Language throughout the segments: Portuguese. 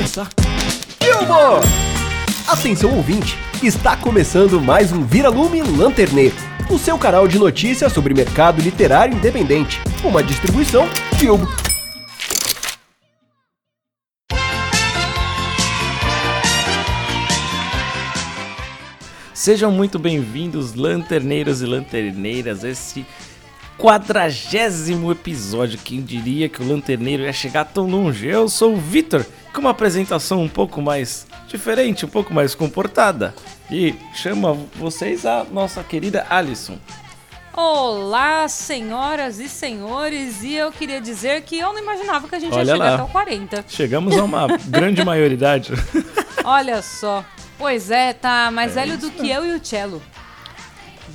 começar. Atenção ouvinte, está começando mais um Vira-Lume Lanterneiro, o seu canal de notícias sobre mercado literário independente. Uma distribuição Bilbo. Sejam muito bem-vindos, lanterneiros e lanterneiras, a esse quadragésimo episódio. Quem diria que o lanterneiro ia chegar tão longe? Eu sou o Vitor, com uma apresentação um pouco mais diferente, um pouco mais comportada. E chama vocês a nossa querida Alison. Olá, senhoras e senhores, e eu queria dizer que eu não imaginava que a gente Olha ia chegar lá. até o 40. Chegamos a uma grande maioridade. Olha só. Pois é, tá mais É velho do que eu e o Cello.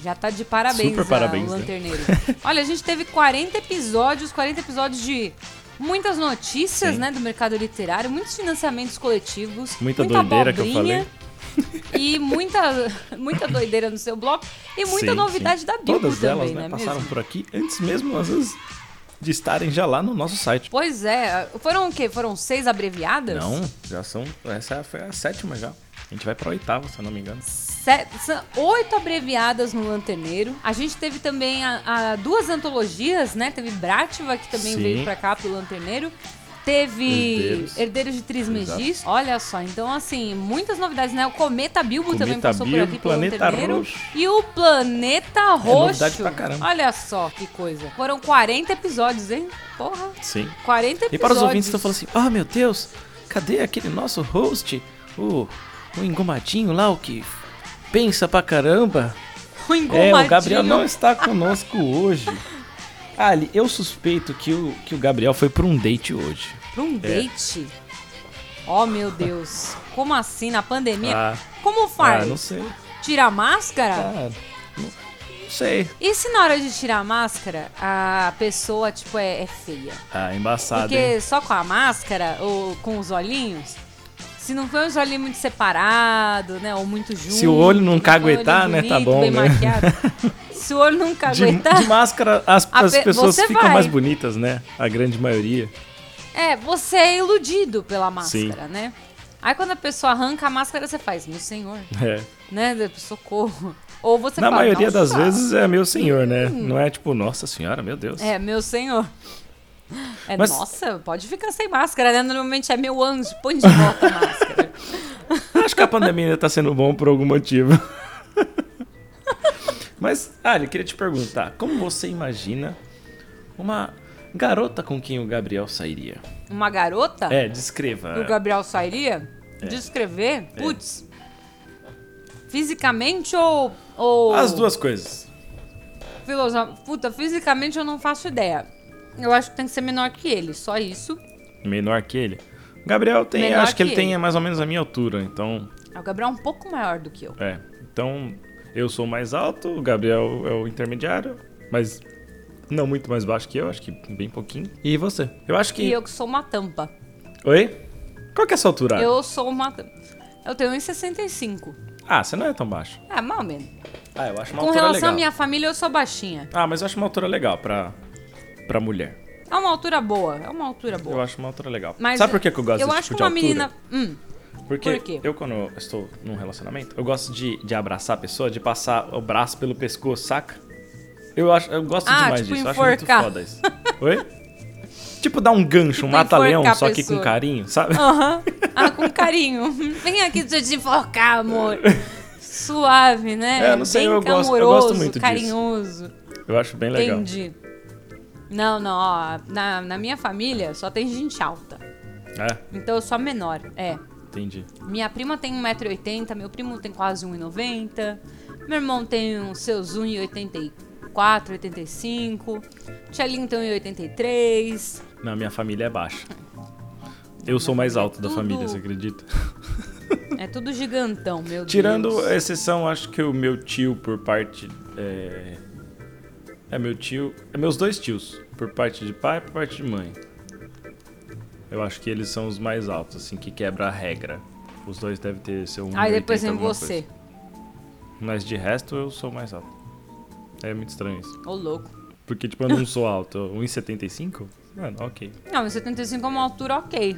Já tá de parabéns, Super a- parabéns, o né? Lanterneiro. Olha, a gente teve 40 episódios, 40 episódios de muitas notícias, Sim. né, do mercado literário, muitos financiamentos coletivos, Muita doideira que eu abobrinha, E muita, muita doideira no seu bloco e muita Sim, novidade sim. da Bilbo Todas também, elas, né, é passaram mesmo? por aqui antes mesmo, às vezes, de estarem já lá no nosso site. Pois é, foram o quê? Foram seis abreviadas? Não, já são. Essa foi a sétima já. A gente vai pra oitava, se eu não me engano. São oito abreviadas no Lanterneiro. A gente teve também a, a duas antologias, né? Teve Brativa, que também Sim. veio pra cá pro Lanterneiro. Teve Herdeiros. Herdeiros, de Trismegis. Olha só, então assim, muitas novidades, né? O Cometa Bilbo Cometa também passou por Bilbo, aqui pelo Planeta. Roxo. E o Planeta Roxo. novidade pra caramba. Olha só que coisa. Foram 40 episódios, hein? Porra. Sim. 40 episódios. E para os ouvintes que estão falando assim, oh meu Deus, cadê aquele nosso host? O, o engomadinho lá, o que pensa pra caramba? O É, o engomadinho. Gabriel não está conosco hoje. Ali, eu suspeito que o, que o Gabriel foi pra um date hoje. Pra um date? Oh, meu Deus. Como assim? Na pandemia? Ah, Como faz? ah, não sei. Tira a máscara? Ah, não, não sei. E se na hora de tirar a máscara, a pessoa, tipo, é, é feia? Ah, embaçado, Porque hein? só com a máscara ou com os olhinhos, se não for os olhinhos muito separados, né? Ou muito juntos. Se o olho não um caguetar, né, tá bom, né? Se o olho não De, caguetar... de máscara, as, as pe- pessoas ficam vai. mais bonitas, né? A grande maioria. É, você é iludido pela máscara, né? Aí quando a pessoa arranca a máscara, você faz, meu senhor, É. né? Socorro. Ou você Na fala, maioria das "Nossa, vezes é meu senhor, né? Não é tipo, nossa senhora, meu Deus. É, meu senhor. É, Mas- Nossa, pode ficar sem máscara, né? Normalmente é meu anjo, põe de volta a máscara. Acho que a pandemia ainda tá sendo bom por algum motivo. Mas, Ali, queria te perguntar, como você imagina uma garota com quem o Gabriel sairia? Uma garota? É, descreva. o Gabriel sairia? É. Descrever? Putz. Fisicamente ou. ou As duas coisas. filoso- Puta, fisicamente eu não faço ideia. Eu acho que tem que ser menor que ele, só isso. Menor que ele. O Gabriel tem, Menor acho que, que ele tem ele. mais ou menos a minha altura, então, O Gabriel é um pouco maior do que eu. é. Então, eu sou mais alto, o Gabriel é o intermediário, mas não muito mais baixo que eu, acho que bem pouquinho. E você? Eu acho que... E eu que sou uma tampa. Oi? Qual que é a sua altura? Eu sou uma tampa. Eu tenho 1,65. Ah, você não é tão baixo. É, mal menos. Ah, eu acho uma Com altura relação legal. à minha família, eu sou baixinha. Ah, mas eu acho uma altura legal pra, pra mulher. É uma altura boa, é uma altura Eu boa. acho uma altura legal. Mas Sabe por que, que eu gosto Eu desse acho tipo que de uma altura? menina. Hum, Porque por quê? eu, quando eu estou num relacionamento, eu gosto de, de abraçar a pessoa, de passar o braço pelo pescoço, saca? Eu, acho, eu gosto Ah, demais tipo disso. Eu acho muito enforcar. foda isso. Oi? Tipo dar um gancho, um Tipo mata-leão, enforcar a só que com carinho, sabe? Aham. Ah, com carinho. Vem aqui deixa eu te enforcar, amor. Suave, né? É, não sei, Bem eu gosto- eu gosto muito disso. carinhoso. Eu acho bem legal. Entendi. Não, não, ó. Na, na minha família só tem gente alta. É, Então eu sou a menor. É. entendi. Minha prima tem 1,80m, meu primo tem quase 1,90m, meu irmão tem uns seus 1,84m, 85, Tchelinho tem 1,83m. Não, minha família é baixa. Eu sou mais alto da tudo- família, você acredita? É tudo gigantão, meu Tirando Deus. a exceção, acho que o meu tio por parte. É, é meu tio. É meus dois tios. Por parte de pai e por parte de mãe. Eu acho que eles são os mais altos, assim, que quebra a regra. Os dois devem ter seu 1,80 Aí depois vem você. coisa. Mas de resto eu sou mais alto. É muito estranho isso. Ô, louco. Porque, tipo, eu não sou alto. 1,75? Mano, ok. Não, 1,75 é uma altura ok.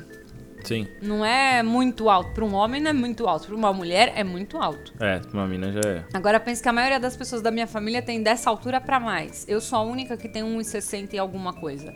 Sim. Não é muito alto. Para um homem não é muito alto. Para uma mulher é muito alto. É, uma mina já é. Agora pensa que a maioria das pessoas da minha família tem dessa altura pra mais. Eu sou a única que tem 1,60 e alguma coisa.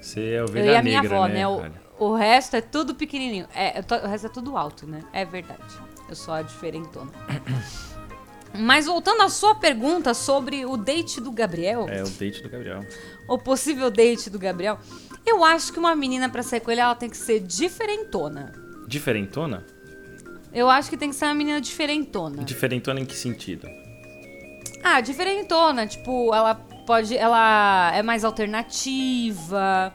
Você é Eu ovelha e a minha negra, avó, né? né? O, o resto é tudo pequenininho. É, eu tô- o resto é tudo alto, né? É verdade. Eu sou a diferentona. Mas voltando à sua pergunta sobre o date do Gabriel, É o date do Gabriel. o possível date do Gabriel, eu acho que uma menina pra sair com ele, ela tem que ser diferentona. Diferentona? Eu acho que tem que ser uma menina diferentona. Diferentona em que sentido? Ah, diferentona. Tipo, ela pode. Ela é mais alternativa.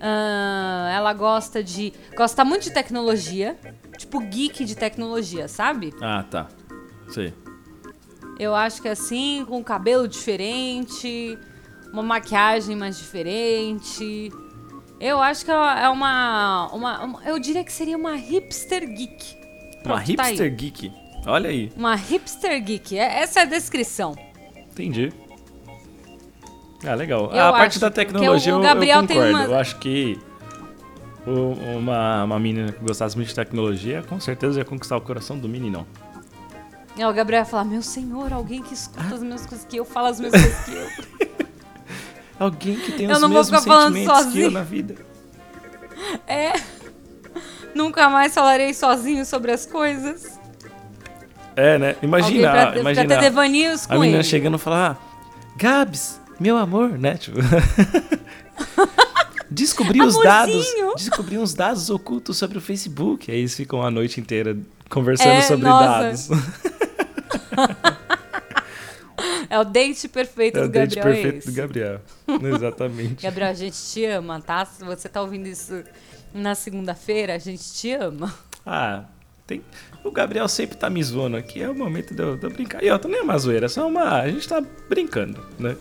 ah, ela gosta de. Gosta muito de tecnologia. Tipo, geek de tecnologia, sabe? Ah, tá. Sei. Eu acho que assim, com cabelo diferente, uma maquiagem mais diferente. Eu acho que é uma. uma, uma- eu diria que seria uma hipster geek. Uma Pronto, tá aí. hipster geek. Olha aí. Uma hipster geek. É- Essa é a descrição. Entendi. Ah, legal. Eu a parte da porque tecnologia o eu- Gabriel eu concordo. uma- Eu acho que uma, uma menina que gostasse muito de tecnologia, com certeza ia conquistar o coração do meninão. E o Gabriel vai falar: Meu senhor, alguém que escuta as mesmas coisas que eu, fala as mesmas coisas que eu. Alguém que tem Eu os mesmos sentimentos que eu sozinho. na vida. É. Nunca mais falarei sozinho sobre as coisas. É, né? Imagina, pra, imagina pra ter devanios a com menina ele. chegando e falar, ah, Gabs, meu amor, né? Tipo... Descobri os dados, descobri uns dados ocultos sobre o Facebook. Aí eles ficam a noite inteira conversando É, sobre nossa. dados. É o date perfeito É o do Gabriel. é perfeito esse. do Gabriel. Exatamente. Gabriel, a gente te ama, tá? Se você tá ouvindo isso na segunda-feira, a gente te ama. Ah, tem... o Gabriel sempre tá me zoando aqui. É o momento de eu, de eu brincar. E ó, nem é uma zoeira, é só uma. A gente tá brincando, né?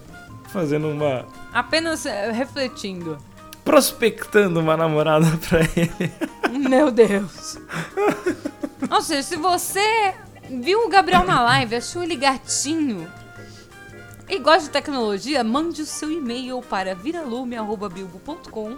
Fazendo uma. Apenas eh, refletindo. Prospectando uma namorada pra ele. Meu Deus. Ou seja, se você viu o Gabriel na live, achou ele gatinho e gosta de tecnologia, mande o seu e-mail para viralume.bilbo.com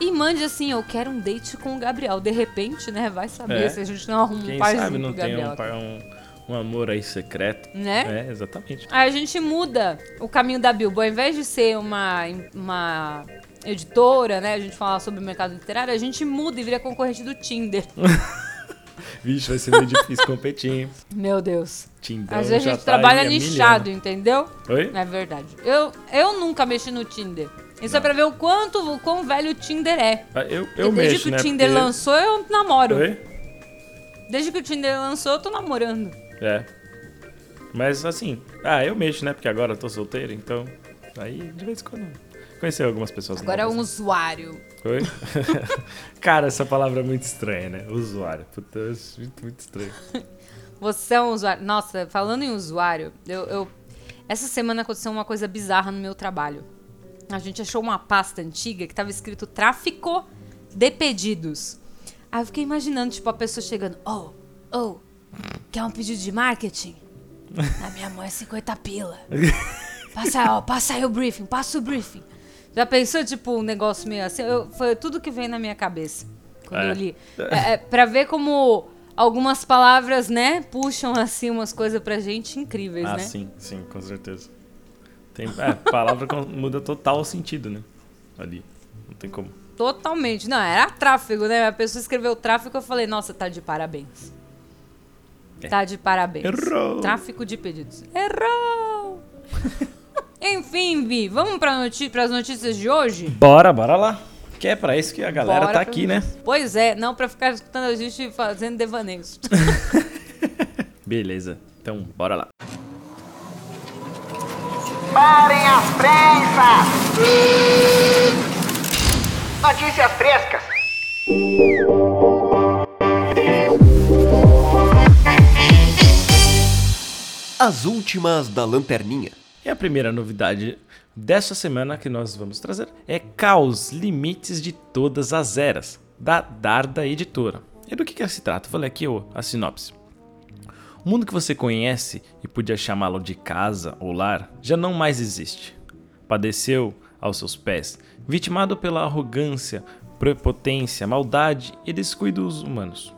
e mande assim, eu quero um date com o Gabriel. De repente, né, vai saber É. se a gente não arruma Quem um parzinho sabe não tem Gabriel. um, par- um, um amor aí secreto. Né? É, exatamente. Aí a gente muda o caminho da Bilbo. Ao invés de ser uma, uma editora, né, a gente falar sobre o mercado literário, a gente muda e vira concorrente do Tinder. Vixe, vai ser meio difícil competir? Meu Deus. Tindão Às vezes a gente tá trabalha há nichado, milhão. entendeu? Oi? É verdade. Eu, eu nunca mexi no Tinder. Isso é pra ver o quanto, o quão velho o Tinder é. Ah, Eu, eu Desde mexo, que né? o Tinder Porque- lançou, eu namoro. Oi? Desde que o Tinder lançou, eu tô namorando. É. Mas assim, ah, eu mexo, né? Porque agora eu tô solteiro, então. Aí de vez em quando. Conheci algumas pessoas Agora é um novas. usuário. Oi? Cara, essa palavra é muito estranha, né? Usuário. Puta, eu acho muito, muito estranho. Você é um usuário. Nossa, falando em usuário, eu, eu- essa semana aconteceu uma coisa bizarra no meu trabalho. A gente achou uma pasta antiga que tava escrito tráfico de pedidos. Aí eu fiquei imaginando, tipo, a pessoa chegando, oh, oh, quer um pedido de marketing? Na minha mão é 50 pila. Passa, ó, passa aí o briefing, passa o briefing. Já pensou, tipo, um negócio meio assim? Eu- foi tudo que veio na minha cabeça quando É. eu li. É, é, pra ver como algumas palavras, né, puxam assim umas coisas pra gente incríveis, ah, né? sim, sim, com certeza. Tem, é, palavra muda total o sentido, né? Ali. Não tem como. Totalmente. Não, era tráfego, né? A pessoa escreveu tráfego, eu falei, nossa, tá de parabéns. É. Tá de parabéns. Errou. Tráfico de pedidos. Errou! Enfim, Vi, vamos para noti as notícias de hoje? Bora, bora lá. Que é pra isso que a galera Bora tá aqui, né? Pois é, não pra ficar escutando a gente fazendo devaneios. Beleza. Então, bora lá. Parem as prensas! Notícias frescas! As últimas da lanterninha. E a primeira novidade dessa semana que nós vamos trazer é Caos Limites de Todas as Eras, da Darda Editora. E do que, que se trata? Vou ler aqui a sinopse. O mundo que você conhece e podia chamá-lo de casa ou lar já não mais existe. Padeceu aos seus pés, vitimado pela arrogância, prepotência, maldade e descuidos humanos.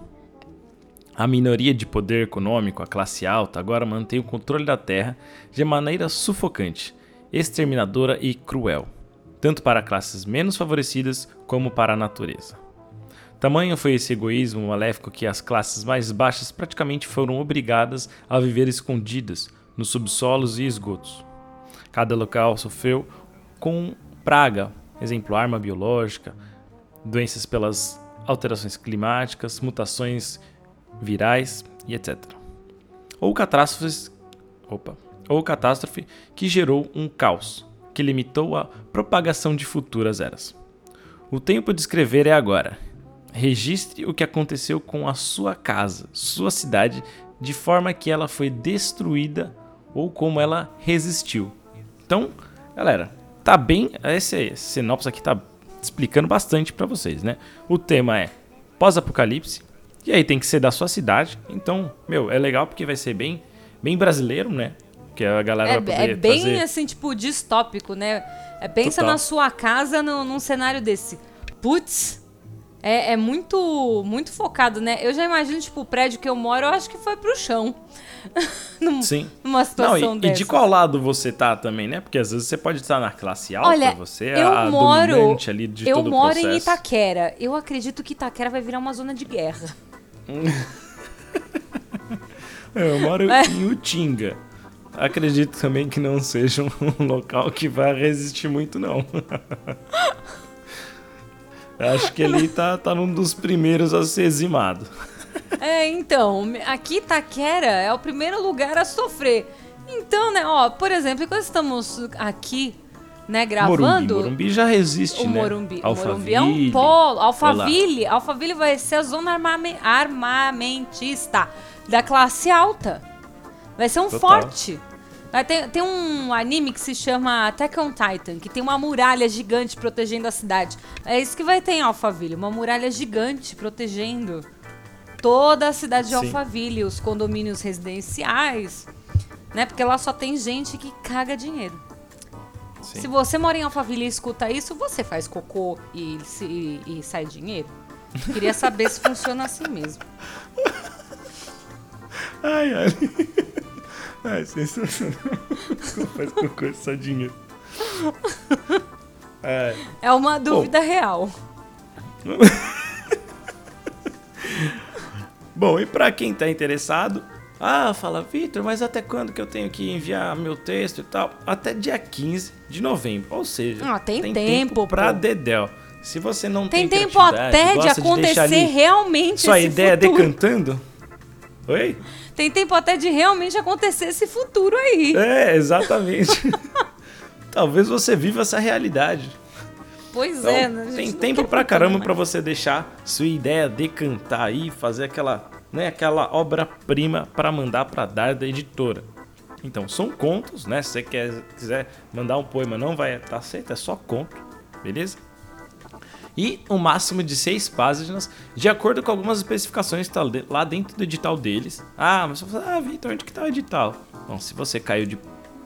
A minoria de poder econômico, a classe alta, agora mantém o controle da terra de maneira sufocante, exterminadora e cruel, tanto para classes menos favorecidas como para a natureza. Tamanho foi esse egoísmo maléfico que as classes mais baixas praticamente foram obrigadas a viver escondidas nos subsolos e esgotos. Cada local sofreu com praga, exemplo, arma biológica, doenças pelas alterações climáticas, mutações virais e etc. Ou catástrofes, opa, ou catástrofe que gerou um caos, que limitou a propagação de futuras eras. O tempo de escrever é agora. Registre o que aconteceu com a sua casa, sua cidade, de forma que ela foi destruída ou como ela resistiu. Então, galera, tá bem. Esse, sinopse aqui tá explicando bastante para vocês, né? O tema é pós-apocalipse, e aí tem que ser da sua cidade. Então, meu, é legal porque vai ser bem, bem brasileiro, né? Que a galera É, vai poder é bem fazer. assim, tipo, distópico, né? É, pensa Total. na sua casa no- num cenário desse. Putz, é, é muito muito focado, né? Eu já imagino, tipo, o prédio que eu moro, eu acho que foi pro chão. Num- Sim. Numa situação e, e dessa. de qual lado você tá também, né? Porque às vezes você pode estar na classe alta, Olha, você é eu a moro, dominante ali de eu todo o moro em Itaquera. Eu acredito que Itaquera vai virar uma zona de guerra. É, Eu moro É. em Utinga. Acredito também que não seja um local que vai resistir muito, não. Acho que ali tá, tá num dos primeiros a ser eximado. É, então, aqui Itaquera é o primeiro lugar a sofrer. Então, né, ó, por exemplo, quando estamos aqui, né, Morumbi, gravando. Morumbi já resiste, O né? Morumbi, Alphaville. Morumbi é um polo. Alphaville, Alphaville vai ser a zona armame- armamentista da classe alta. Vai ser um Total. forte. Ter, tem um anime que se chama Attack on Titan, que tem uma muralha gigante protegendo a cidade. É isso que vai ter em Alphaville, uma muralha gigante protegendo toda a cidade de Sim. Alphaville, os condomínios residenciais, né? Porque lá só tem gente que caga dinheiro. Sim. Se você mora em Alphaville e escuta isso, você faz cocô e, se- e sai dinheiro? Queria saber se funciona assim mesmo. Ai, ai. Ai, sensacional. Desculpa, faz cocô só dinheiro. É. É uma dúvida real. Bom, e pra quem tá interessado, ah, fala, Vitor, mas até quando que eu tenho que enviar meu texto e tal? Até dia 15 de novembro. Ou seja, Ah, tem tempo tempo, pra pô. Dedéu. Se você não tem, Tem tempo até de acontecer ali realmente Sua ideia futuro. decantando? Oi? Tem tempo até de realmente acontecer esse futuro aí. É, exatamente. Talvez você viva essa realidade. Pois Então, é, né? Tem tempo pra caramba pra você deixar sua ideia decantar aí, fazer aquela, né, aquela obra-prima pra mandar pra dar da editora. Então, são contos, né? Se você quer, quiser mandar um poema, não vai estar certo, é só conto, beleza? E um máximo de seis páginas, de acordo com algumas especificações que tá lá dentro do edital deles. Ah, mas você fala, ah, Vitor, onde que tá o edital? Bom, se você caiu de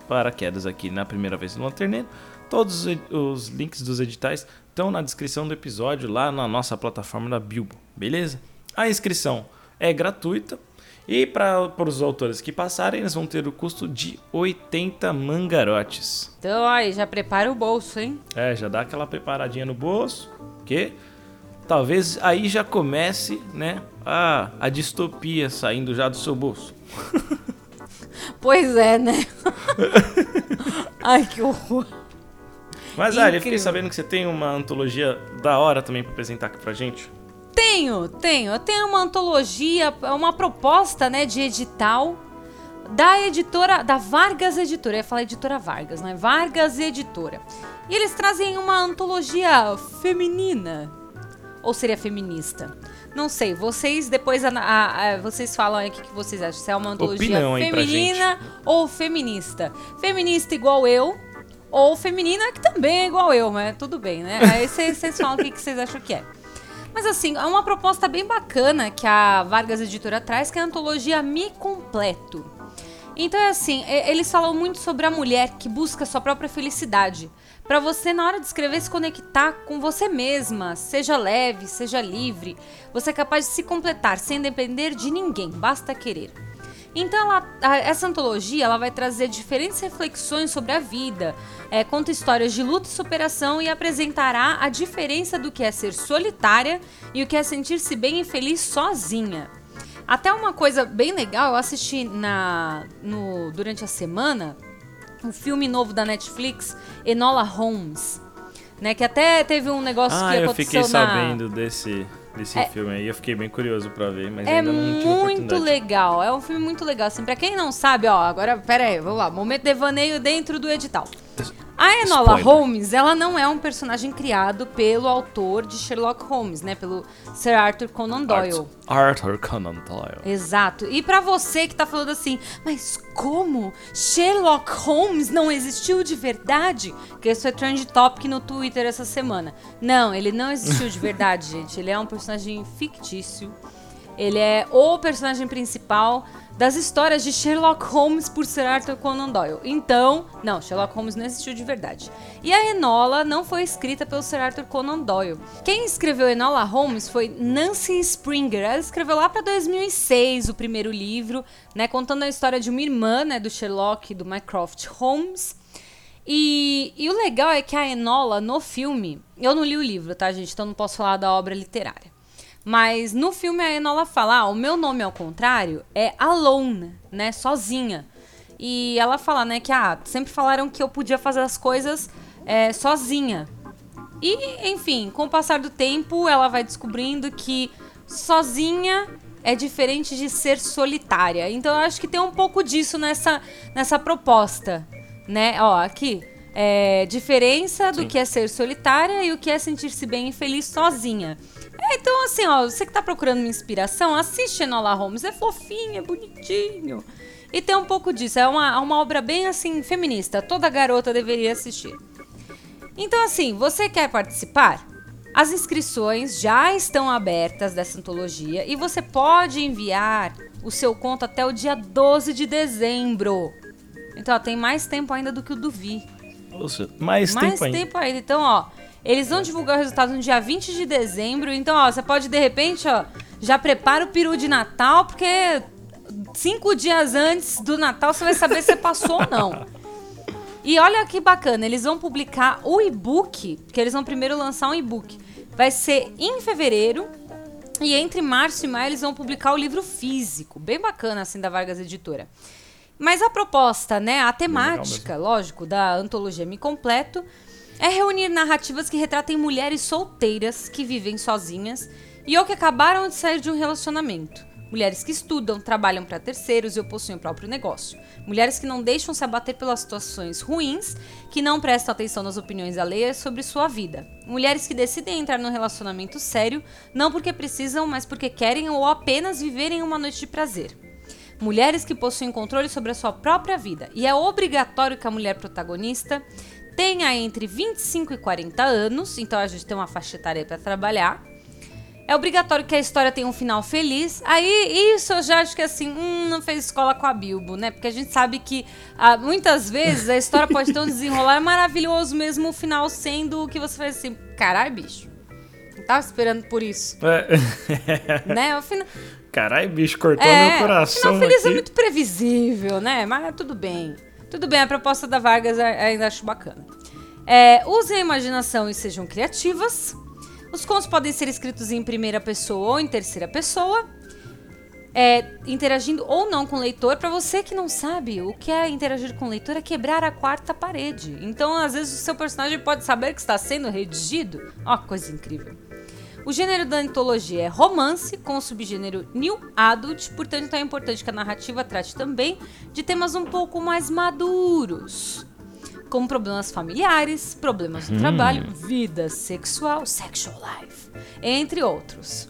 paraquedas aqui na primeira vez no Lanterneiro, todos os links dos editais estão na descrição do episódio lá na nossa plataforma da Bilbo, beleza? A inscrição é gratuita e para os autores que passarem, eles vão ter o custo de 80 mangarotes. Então, aí, já prepara o bolso, hein? É, já dá aquela preparadinha no bolso, que talvez aí já comece, né, a, a distopia saindo já do seu bolso. Pois é, né? Ai, que horror. Mas, ah, eu fiquei Incrível. sabendo que você tem uma antologia da hora também pra apresentar aqui pra gente. Tenho, tenho. Eu tenho uma antologia, uma proposta, né, de edital da editora, da Vargas Editora. Eu ia falar editora Vargas, né? Vargas Editora. E eles trazem uma antologia feminina. Ou seria feminista? Não sei, vocês depois a- a- a- vocês falam aí o que, que vocês acham. Se é uma antologia Opinão feminina ou feminista. Feminista igual eu, ou feminina que também é igual eu, mas tudo bem, né? Aí vocês falam o que, que vocês acham que é. Mas assim, é uma proposta bem bacana que a Vargas Editora traz, que é a antologia Me Completo. Então é assim, eles falam muito sobre a mulher que busca sua própria felicidade. Pra você, na hora de escrever, se conectar com você mesma. Seja leve, seja livre. Você é capaz de se completar sem depender de ninguém, basta querer. Então, ela- essa antologia ela vai trazer diferentes reflexões sobre a vida, é, conta histórias de luta e superação e apresentará a diferença do que é ser solitária e o que é sentir-se bem e feliz sozinha. Até uma coisa bem legal, eu assisti na, no, durante a semana um filme novo da Netflix, Enola Holmes, né? Que até teve um negócio Ah, que eu aconteceu fiquei na... sabendo desse, desse É- filme aí. Eu fiquei bem curioso pra ver, mas É ainda não tive muito legal, é um filme muito legal. Assim, pra quem não sabe, ó, agora, pera aí, vamos lá. Momento devaneio dentro do edital. A Enola Spoiler. Holmes, ela não é um personagem criado pelo autor de Sherlock Holmes, né? Pelo Sir Arthur Conan Doyle. Arthur Conan Doyle. Exato. E pra você que tá falando assim, mas como Sherlock Holmes não existiu de verdade? Que isso é trend topic no Twitter essa semana. Não, ele não existiu de verdade, gente. Ele é um personagem fictício. Ele é o personagem principal das histórias de Sherlock Holmes por Sir Arthur Conan Doyle. Então, não, Sherlock Holmes não existiu de verdade. E a Enola não foi escrita pelo Sir Arthur Conan Doyle. Quem escreveu Enola Holmes foi Nancy Springer. Ela escreveu lá para 2006 o primeiro livro, né, contando a história de uma irmã, né, do Sherlock, do Mycroft Holmes. E, e o legal é que a Enola, no filme, eu não li o livro, tá, gente? Então não posso falar da obra literária. Mas no filme a Enola fala: ah, o meu nome ao contrário é Alone, né? Sozinha. E ela fala, né, que ah, sempre falaram que eu podia fazer as coisas é, sozinha. E, enfim, com o passar do tempo, ela vai descobrindo que sozinha é diferente de ser solitária. Então eu acho que tem um pouco disso nessa, nessa proposta, né? Ó, aqui. É, diferença do Sim. que é ser solitária e o que é sentir-se bem e feliz sozinha. É, então, assim, ó, você que tá procurando uma inspiração, assiste Enola Holmes. É fofinho, é bonitinho. E tem um pouco disso. É uma, é uma obra bem, assim, feminista. Toda garota deveria assistir. Então, assim, você quer participar? As inscrições já estão abertas dessa antologia e você pode enviar o seu conto até o dia 12 de dezembro. Então, ó, tem mais tempo ainda do que o do Vi. Nossa, mais, mais tempo ainda. tempo ainda. Então, ó, eles vão divulgar o resultado no dia 20 de dezembro. Então, ó, você pode, de repente, ó, já prepara o peru de Natal, porque cinco dias antes do Natal você vai saber se passou ou não. E olha que bacana, eles vão publicar o e-book, que eles vão primeiro lançar um e-book. Vai ser em fevereiro. E entre março e maio eles vão publicar o livro físico. Bem bacana, assim, da Vargas Editora. Mas a proposta, né, a temática, lógico, da antologia Me Completo é reunir narrativas que retratem mulheres solteiras que vivem sozinhas e ou que acabaram de sair de um relacionamento. Mulheres que estudam, trabalham para terceiros e possuem o próprio negócio. Mulheres que não deixam se abater pelas situações ruins, que não prestam atenção nas opiniões alheias sobre sua vida. Mulheres que decidem entrar num relacionamento sério, não porque precisam, mas porque querem ou apenas viverem uma noite de prazer. Mulheres que possuem controle sobre a sua própria vida. E é obrigatório que a mulher protagonista tenha entre 25 e 40 anos, então a gente tem uma faixa etária para trabalhar. É obrigatório que a história tenha um final feliz. Aí, isso eu já acho que assim, hum, não fez escola com a Bilbo, né? Porque a gente sabe que ah, muitas vezes a história pode ter um desenrolar maravilhoso, mesmo o final sendo o que você faz assim, caralho, bicho. Não tava esperando por isso, É. né? O final, Caralho, bicho, cortou é, meu coração final feliz é aqui. muito previsível, né? Mas tudo bem. Tudo bem, a proposta da Vargas ainda acho bacana. É, usem a imaginação e sejam criativas. Os contos podem ser escritos em primeira pessoa ou em terceira pessoa. É, interagindo ou não com o leitor. Pra você que não sabe, o que é interagir com o leitor é quebrar a quarta parede. Então, às vezes, o seu personagem pode saber que está sendo redigido. Ó, coisa incrível. O gênero da antologia é romance, com o subgênero New Adult, portanto é importante que a narrativa trate também de temas um pouco mais maduros, como problemas familiares, problemas no trabalho, vida sexual, sexual life, entre outros.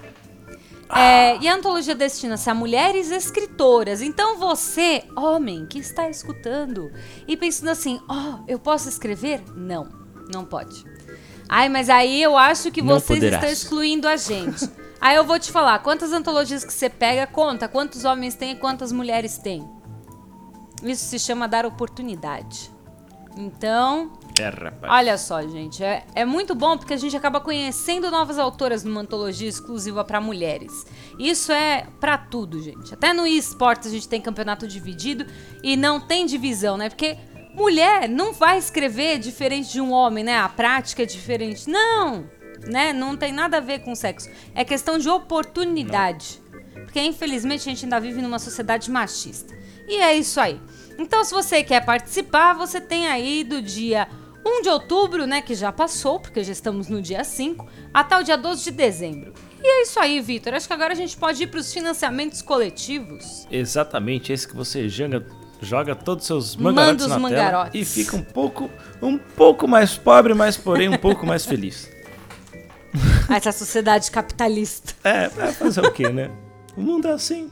É, e a antologia destina-se a mulheres escritoras. Então você, homem, que está escutando e pensando assim, ó, eu posso escrever? Não, não pode. Ai, mas aí eu acho que Não vocês poderás. estão excluindo a gente. aí eu vou te falar, quantas antologias que você pega, conta quantos homens tem e quantas mulheres tem. Isso se chama dar oportunidade. Então, É, rapaz. olha só, gente, é, é muito bom porque a gente acaba conhecendo novas autoras numa antologia exclusiva para mulheres. Isso é pra tudo, gente. Até no esportes a gente tem campeonato dividido e não tem divisão, né? Porque mulher não vai escrever diferente de um homem, né? A prática é diferente. Não, né? Não tem nada a ver com sexo. É questão de oportunidade. Porque infelizmente a gente ainda vive numa sociedade machista. E é isso aí. Então, se você quer participar, você tem aí do dia 1 de outubro, né, que já passou, porque já estamos no dia 5, até o dia 12 de dezembro. E é isso aí, Vitor. Acho que agora a gente pode ir para os financiamentos coletivos. Exatamente, esse que você joga, joga todos os seus mangarotes os na mangarotes. tela e fica um pouco, um pouco mais pobre, mas porém um pouco mais feliz. Essa sociedade capitalista. É, é fazer o quê, né? O mundo é assim.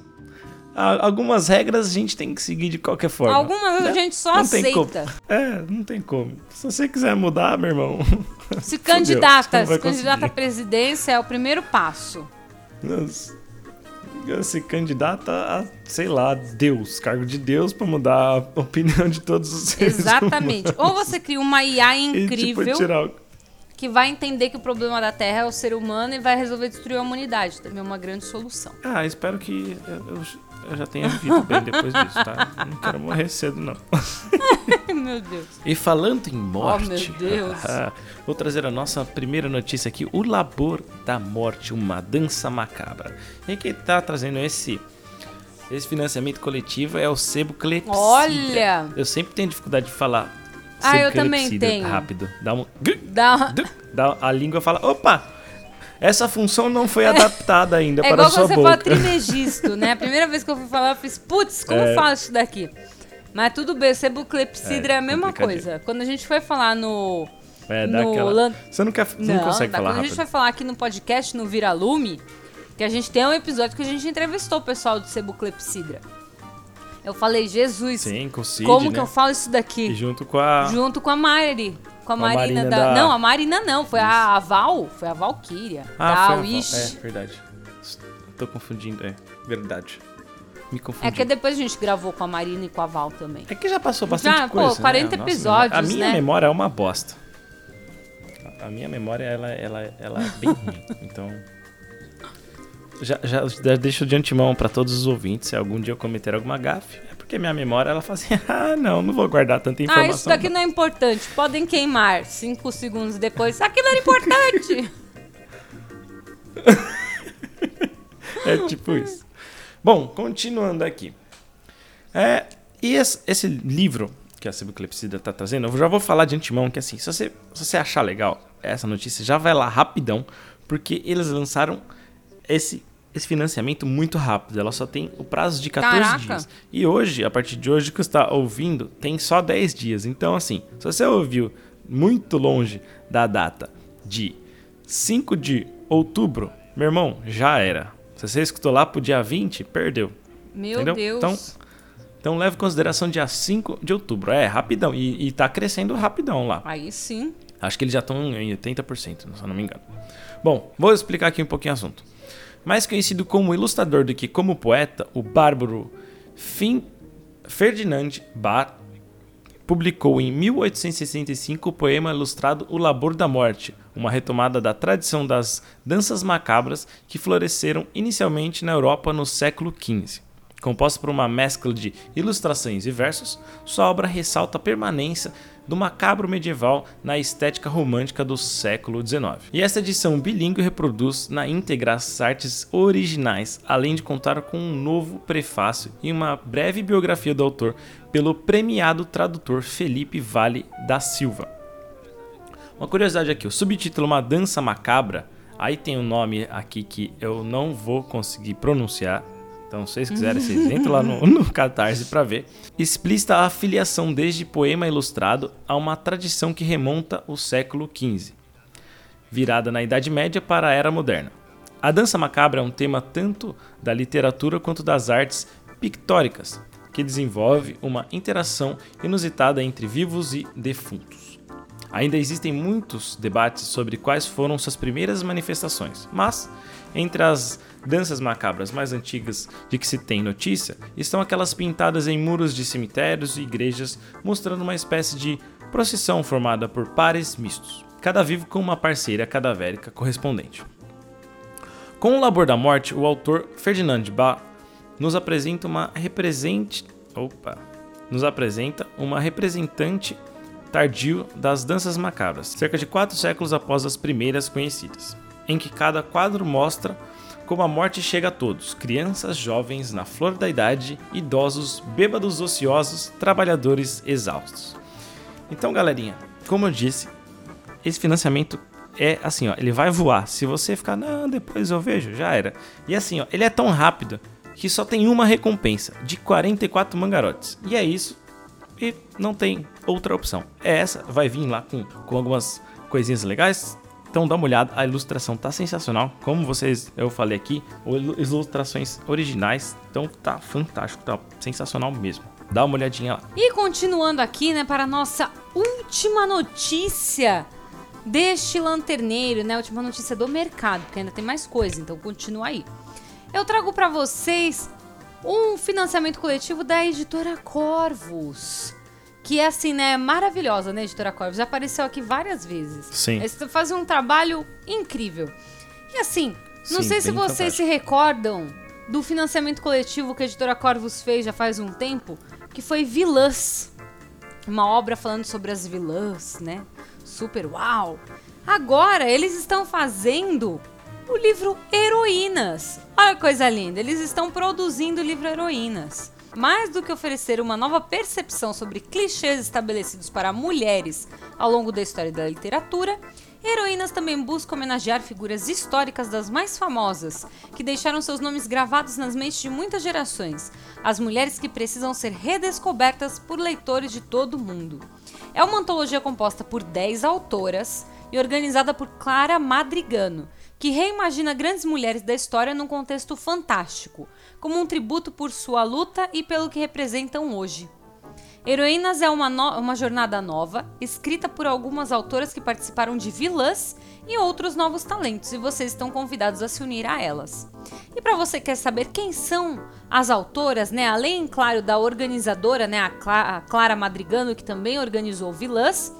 Algumas regras a gente tem que seguir de qualquer forma. Algumas né? a gente só Não aceita. É, não tem como. Se você quiser mudar, meu irmão. Se candidata, vai se candidata à presidência é o primeiro passo. Nossa. Se candidata a, sei lá, Deus, cargo de Deus pra mudar a opinião de todos os seres Exatamente. Ou você cria uma IA humanos. E, tipo, incrível tirar que vai entender que o problema da Terra é o ser humano e vai resolver destruir a humanidade. Também é uma grande solução. Ah, espero que eu, eu- já tenha vivido bem depois disso, tá? Não quero morrer cedo, não. Meu Deus. E falando em morte, Oh, meu Deus. vou trazer a nossa primeira notícia aqui: O Labor da Morte, uma dança macabra. E quem tá trazendo esse esse financiamento coletivo é o Sebo Clepsidra. Olha! Eu sempre tenho dificuldade de falar. Ah, eu também tenho. Rápido. Dá um. Dá... Dá, a língua fala: opa! Essa função não foi adaptada ainda É para igual a sua quando você boca. fala trimegisto, né? A primeira vez que eu fui falar, eu fiz, putz, como É. fala isso daqui? Mas tudo bem, sebuclepsidra é, É, a mesma complicadinho. coisa. Quando a gente foi falar no... É, no aquela- lan- Você não, quer, não, Não, consegue dá- falar quando a gente vai falar aqui no podcast, no Viralume, que a gente tem um episódio que a gente entrevistou o pessoal do sebuclepsidra. Eu falei, Jesus, Sim, com Cid, como né? que eu falo isso daqui? E junto com a. Junto com a Mari. Com a Com a Marina, Marina da... da- Não, a Marina não, foi a Val. Foi a Valkyria. Ah, da foi a- Wish. É, verdade. Tô confundindo, é. Verdade. Me confundi. É que depois a gente gravou com a Marina e com a Val também. É que já passou bastante Já, pô, coisa. né? 40 A nossa episódios, memória- A minha né? memória é uma bosta. A- minha memória, ela, ela, ela é bem ruim. Então. Já, já, já deixo de antemão pra todos os ouvintes, se algum dia eu cometer alguma gafe, porque minha memória, ela fala assim, ah, não, não vou guardar tanta informação. Ah, isso daqui não é importante. Podem queimar. Cinco segundos depois. Aquilo era importante. É tipo isso. Bom, continuando aqui. É, e esse, esse livro que a Clepsidra tá trazendo, eu já vou falar de antemão que assim, se você, se você achar legal essa notícia, já vai lá rapidão, porque eles lançaram esse, esse financiamento muito rápido. Ela só tem o prazo de 14 Caraca. dias. E hoje, a partir de hoje que você está ouvindo, tem só 10 dias. Então, assim, se você ouviu muito longe da data de 5 de outubro, meu irmão, já era. Se você escutou lá pro dia 20, perdeu. Meu Entendeu? Deus. Então, Então leve em consideração dia 5 de outubro. É, rapidão. E, e tá crescendo rapidão lá. Aí sim. Acho que eles já estão em 80%, se eu não me engano. Bom, vou explicar aqui um pouquinho o assunto. Mais conhecido como ilustrador do que como poeta, o bárbaro Fin Ferdinand Bar publicou em 1865 o poema ilustrado O Labor da Morte, uma retomada da tradição das danças macabras que floresceram inicialmente na Europa no século XV. Composta por uma mescla de ilustrações e versos, sua obra ressalta a permanência do macabro medieval na estética romântica do século XIX. E esta edição bilíngue reproduz na íntegra as artes originais, além de contar com um novo prefácio e uma breve biografia do autor pelo premiado tradutor Felipe Vale da Silva. Uma curiosidade aqui, o subtítulo Uma Dança Macabra, aí tem um nome aqui que eu não vou conseguir pronunciar, então, se vocês quiserem, vocês entram lá no, no Catarse para ver. Explícita a afiliação desde poema ilustrado a uma tradição que remonta ao século XV, virada na Idade Média para a Era Moderna. A dança macabra é um tema tanto da literatura quanto das artes pictóricas, que desenvolve uma interação inusitada entre vivos e defuntos. Ainda existem muitos debates sobre quais foram suas primeiras manifestações, mas entre as danças macabras mais antigas de que se tem notícia estão aquelas pintadas em muros de cemitérios e igrejas, mostrando uma espécie de procissão formada por pares mistos, cada vivo com uma parceira cadavérica correspondente. Com o Labor da Morte, o autor Ferdinand Bach nos apresenta uma represente, opa, nos apresenta uma representante tardio das danças macabras, cerca de quatro séculos após as primeiras conhecidas, em que cada quadro mostra como a morte chega a todos: crianças, jovens, na flor da idade, idosos, bêbados ociosos, trabalhadores exaustos. Então, galerinha, como eu disse, esse financiamento é assim, ó, ele vai voar. Se você ficar, não, depois eu vejo, já era. E assim, ó, ele é tão rápido que só tem uma recompensa de 44 mangarotes. E é isso. E não tem outra opção. É essa, vai vir lá com, com algumas coisinhas legais. Então dá uma olhada, a ilustração tá sensacional. Como vocês, eu falei aqui, ilustrações originais, então tá fantástico, tá sensacional mesmo. Dá uma olhadinha lá. E continuando aqui, né, para a nossa última notícia deste lanterneiro, né, última notícia do mercado, porque ainda tem mais coisa, então continua aí. Eu trago para vocês um financiamento coletivo da editora Corvos. Que é assim, né? Maravilhosa, né, editora Corvos? Já apareceu aqui várias vezes. Sim. Eles fazem um trabalho incrível. E assim, não Sim, sei se vocês fantástico. se recordam do financiamento coletivo que a editora Corvos fez já faz um tempo, que foi Vilãs. Uma obra falando sobre as vilãs, né? Super uau! Agora eles estão fazendo o livro Heroínas. Olha que coisa linda, eles estão produzindo o livro Heroínas. Mais do que oferecer uma nova percepção sobre clichês estabelecidos para mulheres ao longo da história da literatura, Heroínas também busca homenagear figuras históricas das mais famosas, que deixaram seus nomes gravados nas mentes de muitas gerações, as mulheres que precisam ser redescobertas por leitores de todo o mundo. É uma antologia composta por 10 autoras e organizada por Clara Madrigano, que reimagina grandes mulheres da história num contexto fantástico, como um tributo por sua luta e pelo que representam hoje. Heroínas é uma, no- uma jornada nova, escrita por algumas autoras que participaram de vilãs e outros novos talentos, e vocês estão convidados a se unir a elas. E para você que quer saber quem são as autoras, né, além, claro, da organizadora, né, a, Cla- a Clara Madrigano, que também organizou vilãs,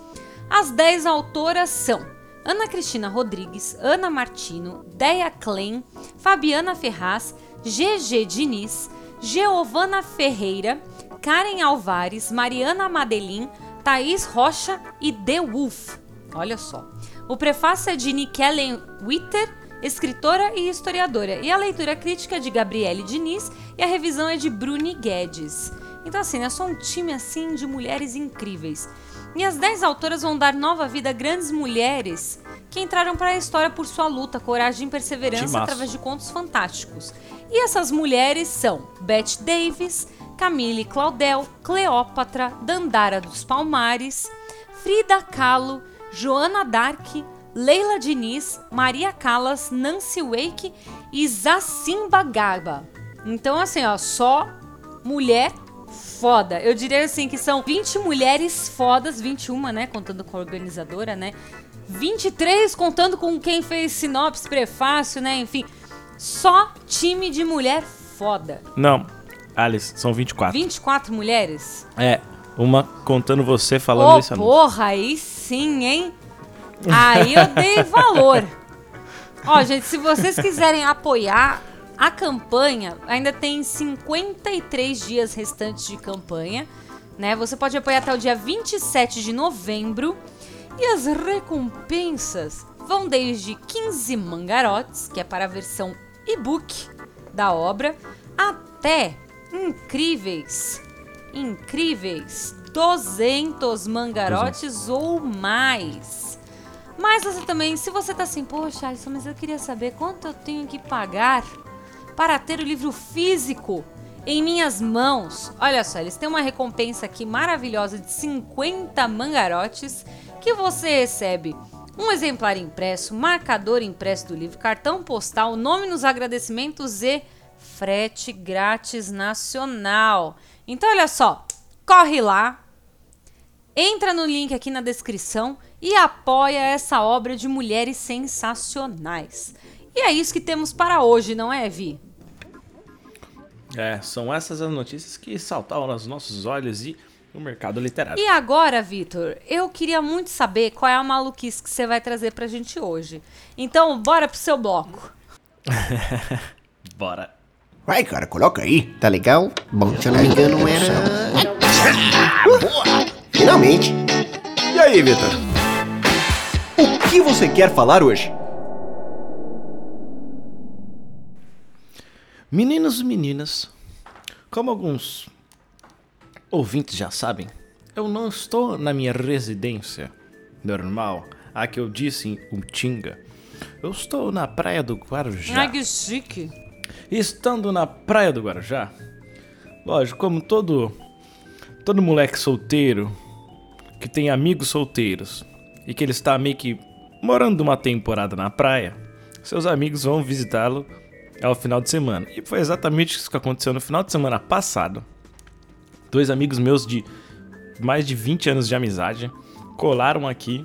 as 10 autoras são Ana Cristina Rodrigues, Ana Martino, Deia Klein, Fabiana Ferraz, GG Diniz, Geovana Ferreira, Karen Alvares, Mariana Madelin, Thaís Rocha e The Wolf. Olha só. O prefácio é de Nikellen Witter, escritora e historiadora, e a leitura crítica é de Gabriele Diniz e a revisão é de Bruni Guedes. Então, assim, é só um time assim de mulheres incríveis. E as 10 autoras vão dar nova vida a grandes mulheres que entraram para a história por sua luta, coragem e perseverança através de contos fantásticos. E essas mulheres são Bette Davis, Camille Claudel, Cleópatra, Dandara dos Palmares, Frida Kahlo, Joana Dark, Leila Diniz, Maria Callas, Nancy Wake e Zacimba Gaba. Então, assim, ó, só mulher foda. Eu diria assim que são 20 mulheres fodas, 21, né, contando com a organizadora, né? 23 contando com quem fez sinopse, prefácio, né? Enfim, só time de mulher foda. Não, Alice, são 24. 24 mulheres? É, uma contando você falando esse anúncio. porra, aí sim, hein? Aí eu dei valor. Ó, gente, se vocês quiserem apoiar a campanha, ainda tem 53 dias restantes de campanha, né? Você pode apoiar até o dia 27 de novembro. E as recompensas vão desde 15 mangarotes, que é para a versão e-book da obra, até incríveis, incríveis 200 mangarotes ou mais. Mas você também, se você tá assim, poxa, Alisson, mas eu queria saber quanto eu tenho que pagar para ter o livro físico em minhas mãos. Olha só, eles têm uma recompensa aqui maravilhosa de 50 mangarotes que você recebe um exemplar impresso, marcador impresso do livro, cartão postal, nome nos agradecimentos e frete grátis nacional. Então olha só, corre lá, entra no link aqui na descrição e apoia essa obra de mulheres sensacionais. E é isso que temos para hoje, não é, Vi? É, são essas as notícias que saltavam aos nossos olhos e no mercado literário. E agora, Vitor, eu queria muito saber qual é a maluquice que você vai trazer pra gente hoje. Então, bora pro seu bloco. Bora. Vai, cara, coloca aí. Tá legal? Bom, se eu não me engano, era. Boa! Finalmente! E aí, Vitor? O que você quer falar hoje? Meninos e meninas, como alguns ouvintes já sabem, eu não estou na minha residência normal, a que eu disse em Utinga. Eu estou na praia do Guarujá. Ai, que chique. Estando na praia do Guarujá, lógico, como todo todo moleque solteiro que tem amigos solteiros e que ele está meio que morando uma temporada na praia, seus amigos vão visitá-lo ao final de semana. E foi exatamente isso que aconteceu no final de semana passado. Dois amigos meus de mais de 20 anos de amizade colaram aqui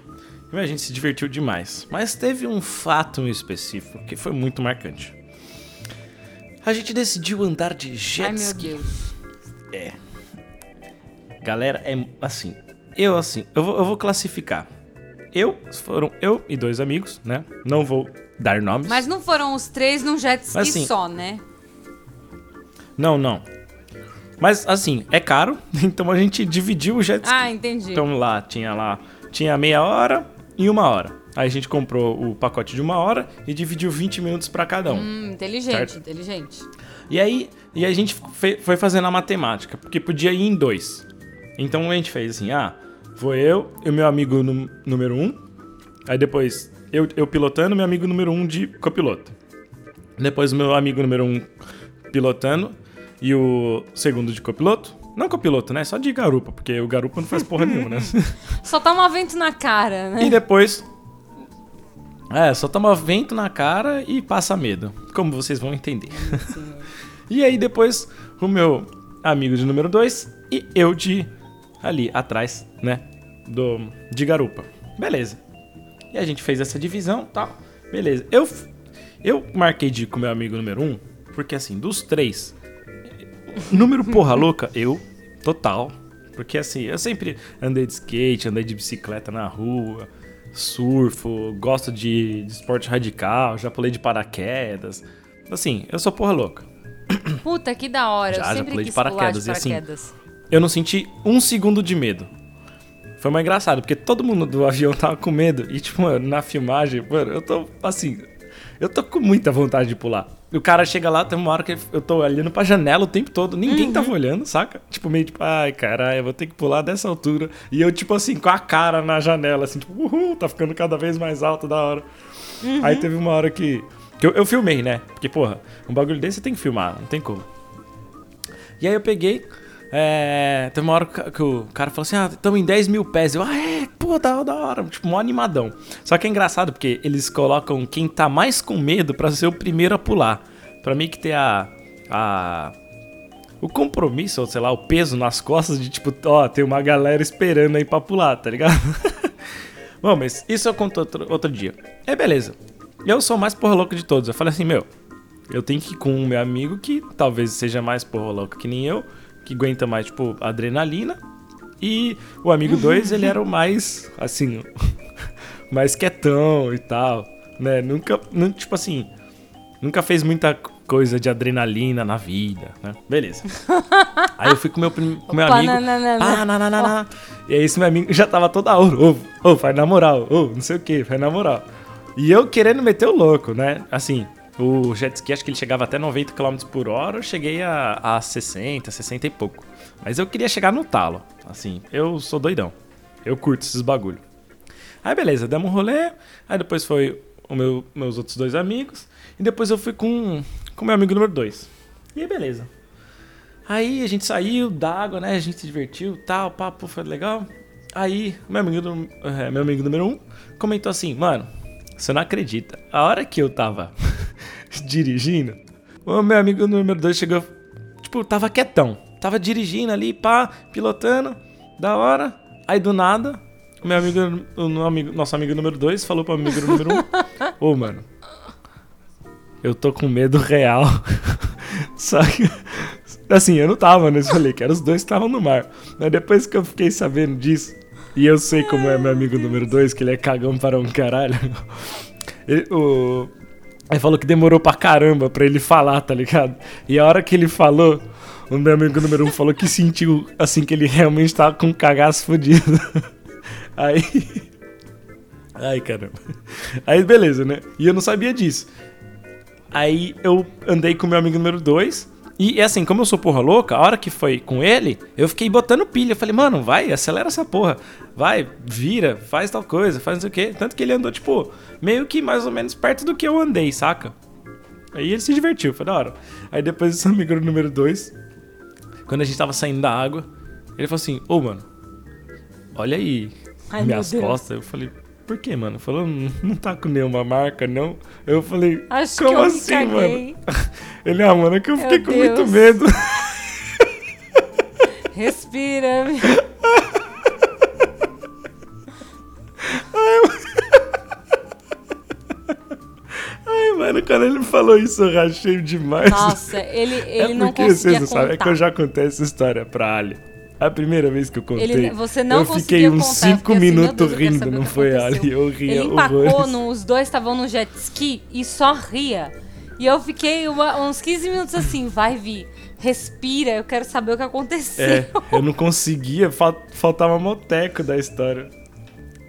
e a gente se divertiu demais. Mas teve um fato em específico que foi muito marcante. A gente decidiu andar de jet Ai, meu ski. Deus. É. Galera, é assim. Eu, assim, eu vou, eu vou classificar. Eu, foram eu e dois amigos, né? Não vou dar nomes. Mas não foram os três num jet ski assim, só, né? Não, não. Mas, assim, é caro, então a gente dividiu o jet ski. Ah, entendi. Então lá, tinha lá, tinha meia hora e uma hora. Aí a gente comprou o pacote de uma hora e dividiu 20 minutos pra cada um. Hum, inteligente, Certo. inteligente. E aí, e a gente foi fazendo a matemática, porque podia ir em dois. Então a gente fez assim, ah, vou eu e o meu amigo nú- número um. Aí depois eu, eu pilotando, meu amigo número um de copiloto. Depois o meu amigo número um pilotando e o segundo de copiloto. Não copiloto, né? Só de garupa, porque o garupa não faz porra nenhuma, né? Só toma vento na cara, né? E depois. É, só toma vento na cara e passa medo. Como vocês vão entender. e aí depois o meu amigo de número 2 e eu de ali atrás, né? Do, de garupa. Beleza. E a gente fez essa divisão tal. Beleza. Eu, eu marquei de com meu amigo número 1, um, porque assim, dos três, Número porra louca, eu, total. Porque assim, eu sempre andei de skate, andei de bicicleta na rua, surfo, gosto de, de esporte radical, já pulei de paraquedas. Assim, eu sou porra louca. Puta, que da hora. Já, já eu sempre pulei de paraquedas, de e assim, paraquedas. Eu não senti um segundo de medo. Foi mais engraçado, porque todo mundo do avião tava com medo. E, tipo, mano, na filmagem, mano, eu tô assim. Eu tô com muita vontade de pular. E o cara chega lá, tem uma hora que eu tô olhando pra janela o tempo todo, ninguém Uhum. tava olhando, saca? Tipo, meio tipo, ai, caralho, eu vou ter que pular dessa altura. E eu, tipo assim, com a cara na janela, assim, tipo, uhul, tá ficando cada vez mais alto da hora. Uhum. Aí teve uma hora que. que eu, eu filmei, né? Porque, porra, um bagulho desse você tem que filmar, não tem como. E aí eu peguei. É, teve uma hora que o cara falou assim: Ah, estamos em 10 mil pés. Eu, ah, é, pô, da, da hora. Tipo, mó animadão. Só que é engraçado porque eles colocam quem tá mais com medo pra ser o primeiro a pular. Pra mim que ter a. a o compromisso, ou sei lá, o peso nas costas de tipo, ó, tem uma galera esperando aí pra pular, tá ligado? Bom, mas isso eu conto outro, outro dia. É beleza. Eu sou mais porra louca de todos. Eu falei assim, meu, eu tenho que ir com o meu amigo que talvez seja mais porra louca que nem eu, que aguenta mais, tipo, adrenalina. E o amigo 2, ele era o mais, assim, mais quietão e tal, né? Nunca, nu- tipo assim, nunca fez muita coisa de adrenalina na vida, né? Beleza. Aí eu fui com meu, com meu Opa, amigo. nananana. Pá, nananana. E aí esse meu amigo já tava toda hora, ô, ô, faz na moral, ô, não sei o que, faz na moral. E eu querendo meter o louco, né? Assim, o jet ski acho que ele chegava até 90 km por hora, eu cheguei a, a 60, 60 e pouco. Mas eu queria chegar no talo, assim, eu sou doidão. Eu curto esses bagulho. Aí beleza, demos um rolê, aí depois foi o meu, meus outros dois amigos, e depois eu fui com o meu amigo número 2. E aí beleza. Aí a gente saiu d'água, né? A gente se divertiu, tal, papo foi legal. Aí, meu amigo, é, meu amigo número um comentou assim, mano, você não acredita. A hora que eu tava dirigindo, o meu amigo número dois chegou, tipo, tava quietão. Tava dirigindo ali, pá, pilotando, da hora. Aí do nada, o meu amigo, o amigo- nosso amigo número 2 falou pro amigo número 1: um, Ô, mano, eu tô com medo real. Só que, assim, eu não tava nesse rolê, que eram os dois que estavam no mar. Mas depois que eu fiquei sabendo disso, e eu sei como é meu amigo número 2, que ele é cagão para um caralho. Ele, o, ele falou que demorou pra caramba pra ele falar, tá ligado? E a hora que ele falou, o meu amigo número 1 um falou que sentiu, assim, que ele realmente tava com um cagaço fodido. Aí. Ai, caramba. Aí, beleza, né? E eu não sabia disso. Aí eu andei com meu amigo número 2. E é assim, como eu sou porra louca, a hora que foi com ele, eu fiquei botando pilha. Eu falei, mano, vai, acelera essa porra. Vai, vira, faz tal coisa, faz não sei o quê. Tanto que ele andou, tipo, meio que mais ou menos perto do que eu andei, saca? Aí ele se divertiu, foi da hora. Aí depois esse amigo número 2, quando a gente tava saindo da água, ele falou assim, ô, mano, olha aí Ai, minhas costas. Eu falei, por que, mano? Falou, não, tá com nenhuma marca, não. Eu falei, Acho como assim, mano? Ele, ah, mano, é que eu fiquei Meu com muito Deus. medo. Respira. Ai, mano, quando ele falou isso, eu rachei demais. Nossa, ele, ele é não conseguia vocês contar. é que eu já contei essa história pra Ali. A primeira vez que eu contei, Ele, você não eu fiquei uns contar. 5 fiquei assim, meu minutos rindo, não foi. Ali? Eu ria Ele empacou, no, os dois estavam no jet ski e só ria. E eu fiquei uma- uns 15 minutos assim, vai vir, respira, eu quero saber o que aconteceu. É, eu não conseguia, fal- faltava moteco da história.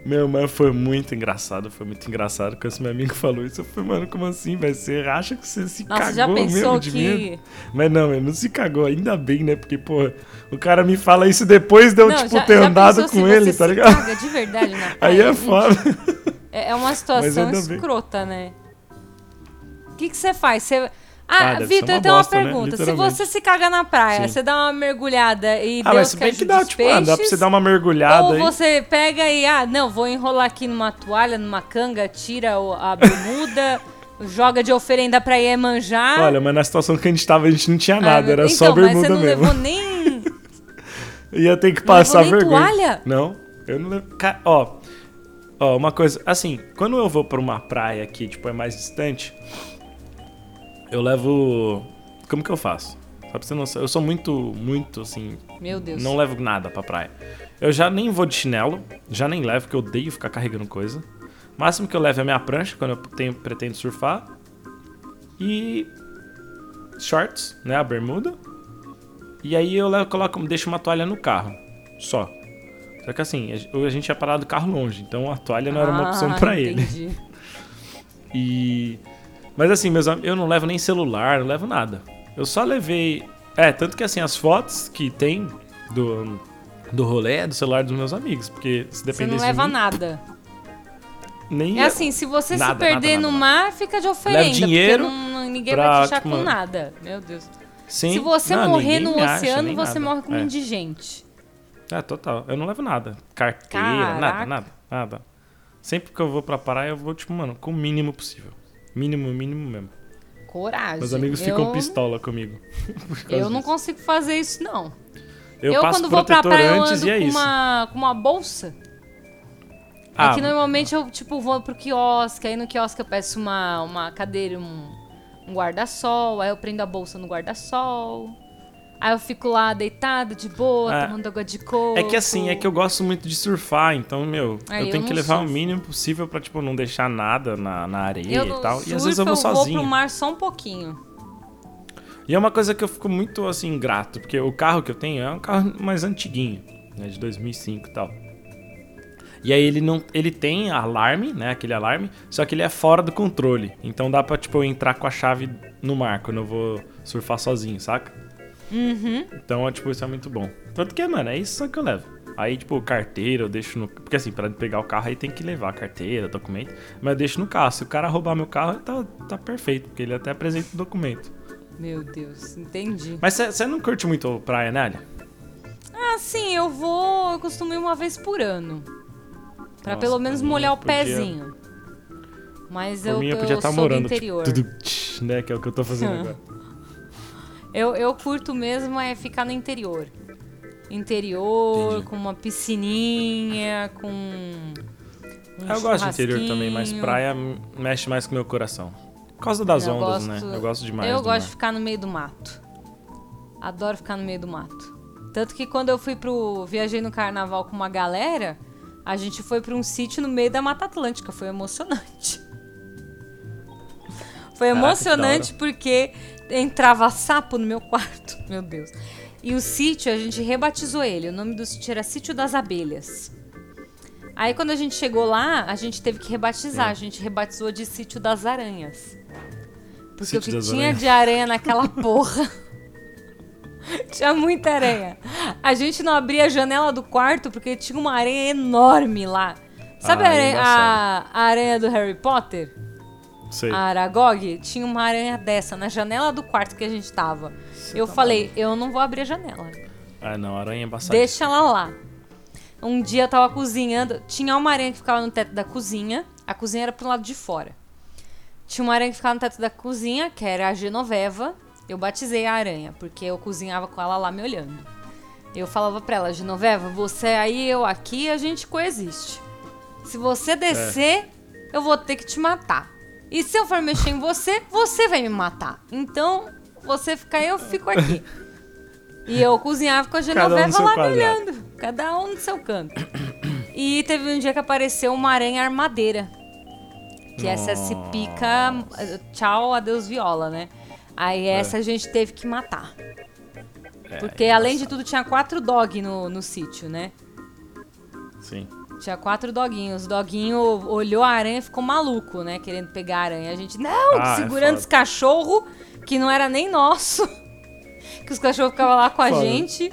Meu, mas foi muito engraçado, foi muito engraçado quando esse meu amigo falou isso. Eu falei, mano, como assim, velho? Você acha que você se Nossa, cagou já pensou mesmo de que- medo? Mas não, ele não se cagou, ainda bem, né? Porque, pô, o cara me fala isso depois de eu, Não, tipo, já- ter já andado com ele, tá ligado? caga de verdade na Aí é foda. É é uma situação escrota, né? O que que você faz? Você... Ah, Ah, Vitor, eu tenho uma né? pergunta. Se Literalmente. você se caga na praia, Sim. você dá uma mergulhada e Ah, Deus mas se bem que dá, tipo, ah, dá pra você dar uma mergulhada Ou aí. você pega e, ah, não, vou enrolar aqui numa toalha, numa canga, tira a bermuda, joga de oferenda pra Iemanjá. Olha, mas na situação que a gente tava, a gente não tinha Ah, nada, meu- era então, só bermuda mas você não mesmo. levou nem... Ia ter que Não passar levou nem vergonha. toalha? Não, eu não levo. Ca- Ó, ó, uma coisa, assim, quando eu vou pra uma praia que, tipo, é mais distante, eu levo. Como que eu faço? Só pra você não Eu sou muito, muito, assim. Meu Deus. Não levo nada pra praia. Eu já nem vou de chinelo, já nem levo, porque eu odeio ficar carregando coisa. O máximo que eu levo é a minha prancha, quando eu tenho, pretendo surfar. E. shorts, né? A bermuda. E aí eu levo, coloco, deixo uma toalha no carro. Só. Só que assim, a gente ia parar do carro longe, então a toalha não era uma opção Ah, pra ele. entendi. E. Mas assim, meus eu não levo nem celular, não levo nada. Eu só levei. É, tanto que assim, as fotos que tem do, do rolê é do celular dos meus amigos. Porque se Você dependesse não leva mim, nada. nem É ia- assim, se você Nada, se perder nada, no nada, mar, fica de oferenda. dinheiro porque não- ninguém pra, vai te achar tipo, com nada. Meu Deus. Sim. Se você Não, morrer no acha, oceano, nem você nada. morre como É. indigente. É, total. Eu não levo nada. Carteira, nada, Caraca. nada, nada. Sempre que eu vou pra praia, eu vou, tipo, mano, com o mínimo possível. Mínimo, mínimo mesmo. Coragem. Meus amigos eu, ficam pistola comigo. Eu não disso. consigo fazer isso, não. Eu, Eu, passo quando vou pra praia, eu ando e é com, uma, com uma bolsa. Ah, é que normalmente eu, tipo, vou pro quiosque, aí no quiosque eu peço uma, uma cadeira, um, um guarda-sol, aí eu prendo a bolsa no guarda-sol. Aí eu fico lá deitado, de boa, Ah, tomando água de coco. É que assim, é que eu gosto muito de surfar, então, meu, Aí eu eu tenho que levar o surfo. mínimo possível pra, tipo, não deixar nada na, na areia eu e tal. E às surfo, vezes eu vou sozinho. pro mar só um pouquinho. E é uma coisa que eu fico muito, assim, grato, porque o carro que eu tenho é um carro mais antiguinho, né, de 2005 e tal. E aí ele não, ele tem alarme, né, aquele alarme, só que ele é fora do controle. Então dá pra, tipo, eu entrar com a chave no mar quando eu vou surfar sozinho, saca? Uhum. Então, tipo, isso é muito bom. Tanto que, mano, é isso só que eu levo. Aí, tipo, carteira eu deixo no... Porque, assim, pra pegar o carro aí tem que levar carteira, documento. Mas eu deixo no carro. Se o cara roubar meu carro, tá, tá perfeito. Porque ele até apresenta o documento. Meu Deus, entendi. Mas você não curte muito praia, né, Alia? Ah, sim, eu vou. Eu costumo ir uma vez por ano. Pra Nossa, pelo menos molhar o podia- pezinho. Mas Por eu, mim, eu eu podia estar sou morando. do interior. Tipo, tudo, tch, né? Que é o que eu tô fazendo agora. Eu, eu curto mesmo é ficar no interior. Interior, Entendi. com uma piscininha, com. um eu gosto de interior também, mas praia mexe mais com o meu coração. Por causa das Eu ondas, gosto- né? Eu gosto demais. Eu gosto de mar. ficar no meio do mato. Adoro ficar no meio do mato. Tanto que quando eu fui pro. Viajei no carnaval com uma galera, a gente foi pra um sítio no meio da Mata Atlântica. Foi emocionante. Foi Caraca, emocionante da porque entrava sapo no meu quarto. Meu Deus. E o sítio, a gente rebatizou ele. O nome do sítio era Sítio das Abelhas. Aí quando a gente chegou lá, a gente teve que rebatizar. A gente rebatizou de Sítio das Aranhas. Porque Sítio o que tinha Aranhas. de aranha naquela porra. tinha muita aranha. A gente não abria a janela do quarto porque tinha uma aranha enorme lá. Sabe Ah, a, aranha, a, a aranha do Harry Potter? Sei. A Aragog? Tinha uma aranha dessa na janela do quarto que a gente tava. eu tá falei, eu não vou abrir a janela. Ah, não, aranha é. Deixa ela lá. Um dia eu tava cozinhando, tinha uma aranha que ficava no teto da cozinha, a cozinha era pro lado de fora. Tinha uma aranha que ficava no teto da cozinha, que era a Genoveva. Eu batizei a aranha, porque eu cozinhava com ela lá me olhando. Eu falava pra ela, Genoveva, você aí, eu aqui, a gente coexiste. Se você descer, eu vou ter que te matar. E se eu for mexer em você, você vai me matar. Então, você fica aí, eu fico aqui. E eu cozinhava com a um Genoveva seu lá me olhando. Cada um no seu canto. E teve um dia que apareceu uma aranha armadeira. Que essa se pica. Tchau, adeus viola, né? Aí essa a gente teve que matar. Porque além de tudo tinha quatro dog no, no sítio, né? Sim. Tinha quatro doguinhos. O doguinho olhou a aranha e ficou maluco, né? Querendo pegar a aranha. A gente, não, Ah, é segurando foda. os cachorros, que não era nem nosso. que os cachorros ficavam lá com a Foda. gente.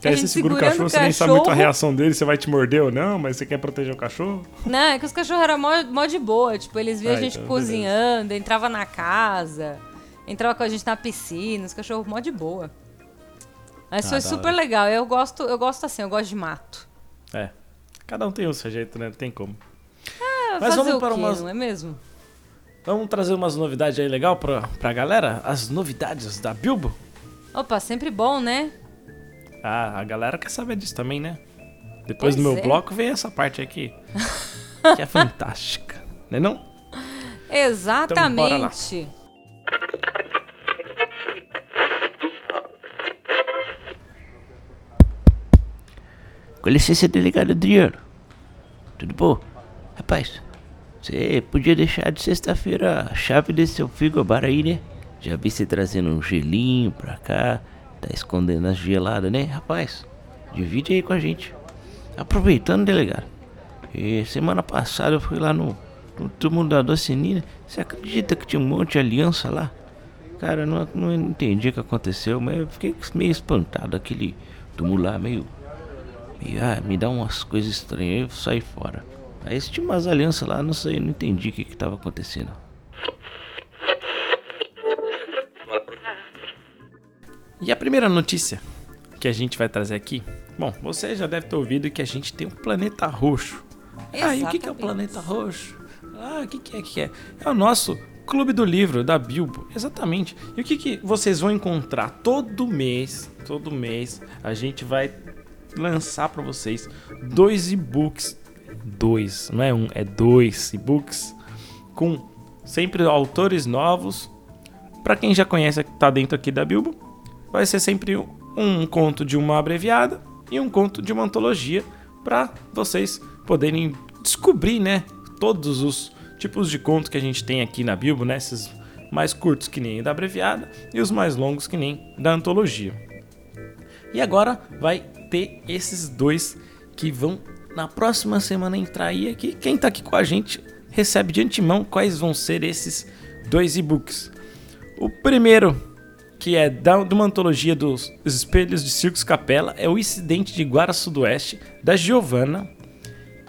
Que aí você segura o cachorro, o você nem sabe muito a cachorro. reação dele, você vai te morder ou não, mas você quer proteger o cachorro. Não, é que os cachorros eram mó, mó de boa. Tipo, eles viam Ah, a gente então, cozinhando, entrava na casa, entrava com a gente na piscina, os cachorros mó de boa. Mas Ah, foi super legal. Eu gosto, eu gosto assim, eu gosto de mato. É. Cada um tem o seu jeito, né? Não tem como. Ah, Mas vamos para quê, umas- não é mesmo? Vamos trazer umas novidades aí legal pra, pra galera? As novidades da Bilbo? Opa, sempre bom, né? Ah, a galera quer saber disso também, né? Depois do Pois meu é. bloco vem essa parte aqui. que é fantástica. Né não? Exatamente. Com licença, delegado Adriano. Tudo bom? Rapaz, você podia deixar de sexta-feira a chave desse seu frigobar aí, né? Já vi você trazendo um gelinho pra cá, tá escondendo as geladas, né? Rapaz, divide aí com a gente. Aproveitando, delegado. E semana passada eu fui lá no, no túmulo da Docinina. Você acredita que tinha um monte de aliança lá? Cara, não, não entendi o que aconteceu, mas eu fiquei meio espantado. Aquele túmulo lá, meio e ah, me dá umas coisas estranhas, eu saí fora. Aí tinha umas alianças lá, não sei, não entendi o que que tava acontecendo. E a primeira notícia que a gente vai trazer aqui. Bom, você já deve ter ouvido que a gente tem um planeta roxo. Ah, e o que, que é o Exatamente. planeta roxo? Ah, o que, que é que é? É o nosso Clube do Livro da Bilbo, exatamente. E o que, que vocês vão encontrar todo mês? Todo mês a gente vai lançar para vocês dois e-books. Dois, não é um, é dois e-books com sempre autores novos. Para quem já conhece, tá dentro aqui da Bilbo, vai ser sempre um, um conto de uma abreviada e um conto de uma antologia para vocês poderem descobrir, né, todos os tipos de conto que a gente tem aqui na Bilbo, né, esses mais curtos que nem da abreviada e os mais longos que nem da antologia. E agora vai ter esses dois que vão na próxima semana entrar aí aqui. Quem tá aqui com a gente recebe de antemão quais vão ser esses dois e-books. O primeiro, que é da, de uma antologia dos Espelhos de Circos Capela, é o Incidente de Guara Sudoeste, da Giovanna.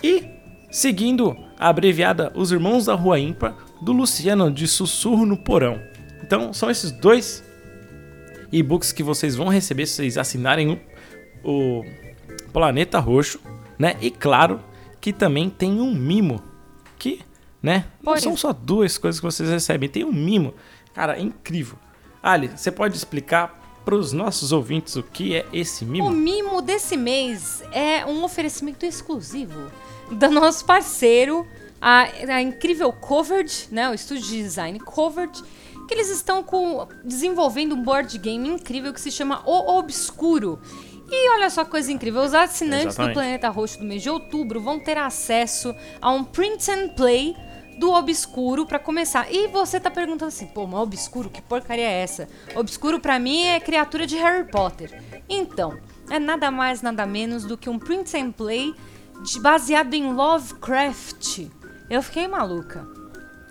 E, seguindo a abreviada Os Irmãos da Rua Ímpar, do Luciano, de Sussurro no Porão. Então, são esses dois e-books que vocês vão receber se vocês assinarem o, o Planeta Roxo, né? E claro que também tem um mimo, que, né? Não são só duas coisas que vocês recebem, tem um mimo. Cara, é incrível. Ali, você pode explicar pros nossos ouvintes o que é esse O mimo. mimo desse mês é um oferecimento exclusivo do nosso parceiro, a, a incrível Covered, né? O estúdio de design Covered, que eles estão com, desenvolvendo um board game incrível que se chama O Obscuro. E olha só que coisa incrível, os assinantes Exatamente. do Planeta Roxo do mês de outubro vão ter acesso a um print and play do Obscuro pra começar. E você tá perguntando assim, pô, mas Obscuro, que porcaria é essa? Obscuro pra mim é criatura de Harry Potter. Então, é nada mais, nada menos do que um print and play de- baseado em Lovecraft. Eu fiquei maluca.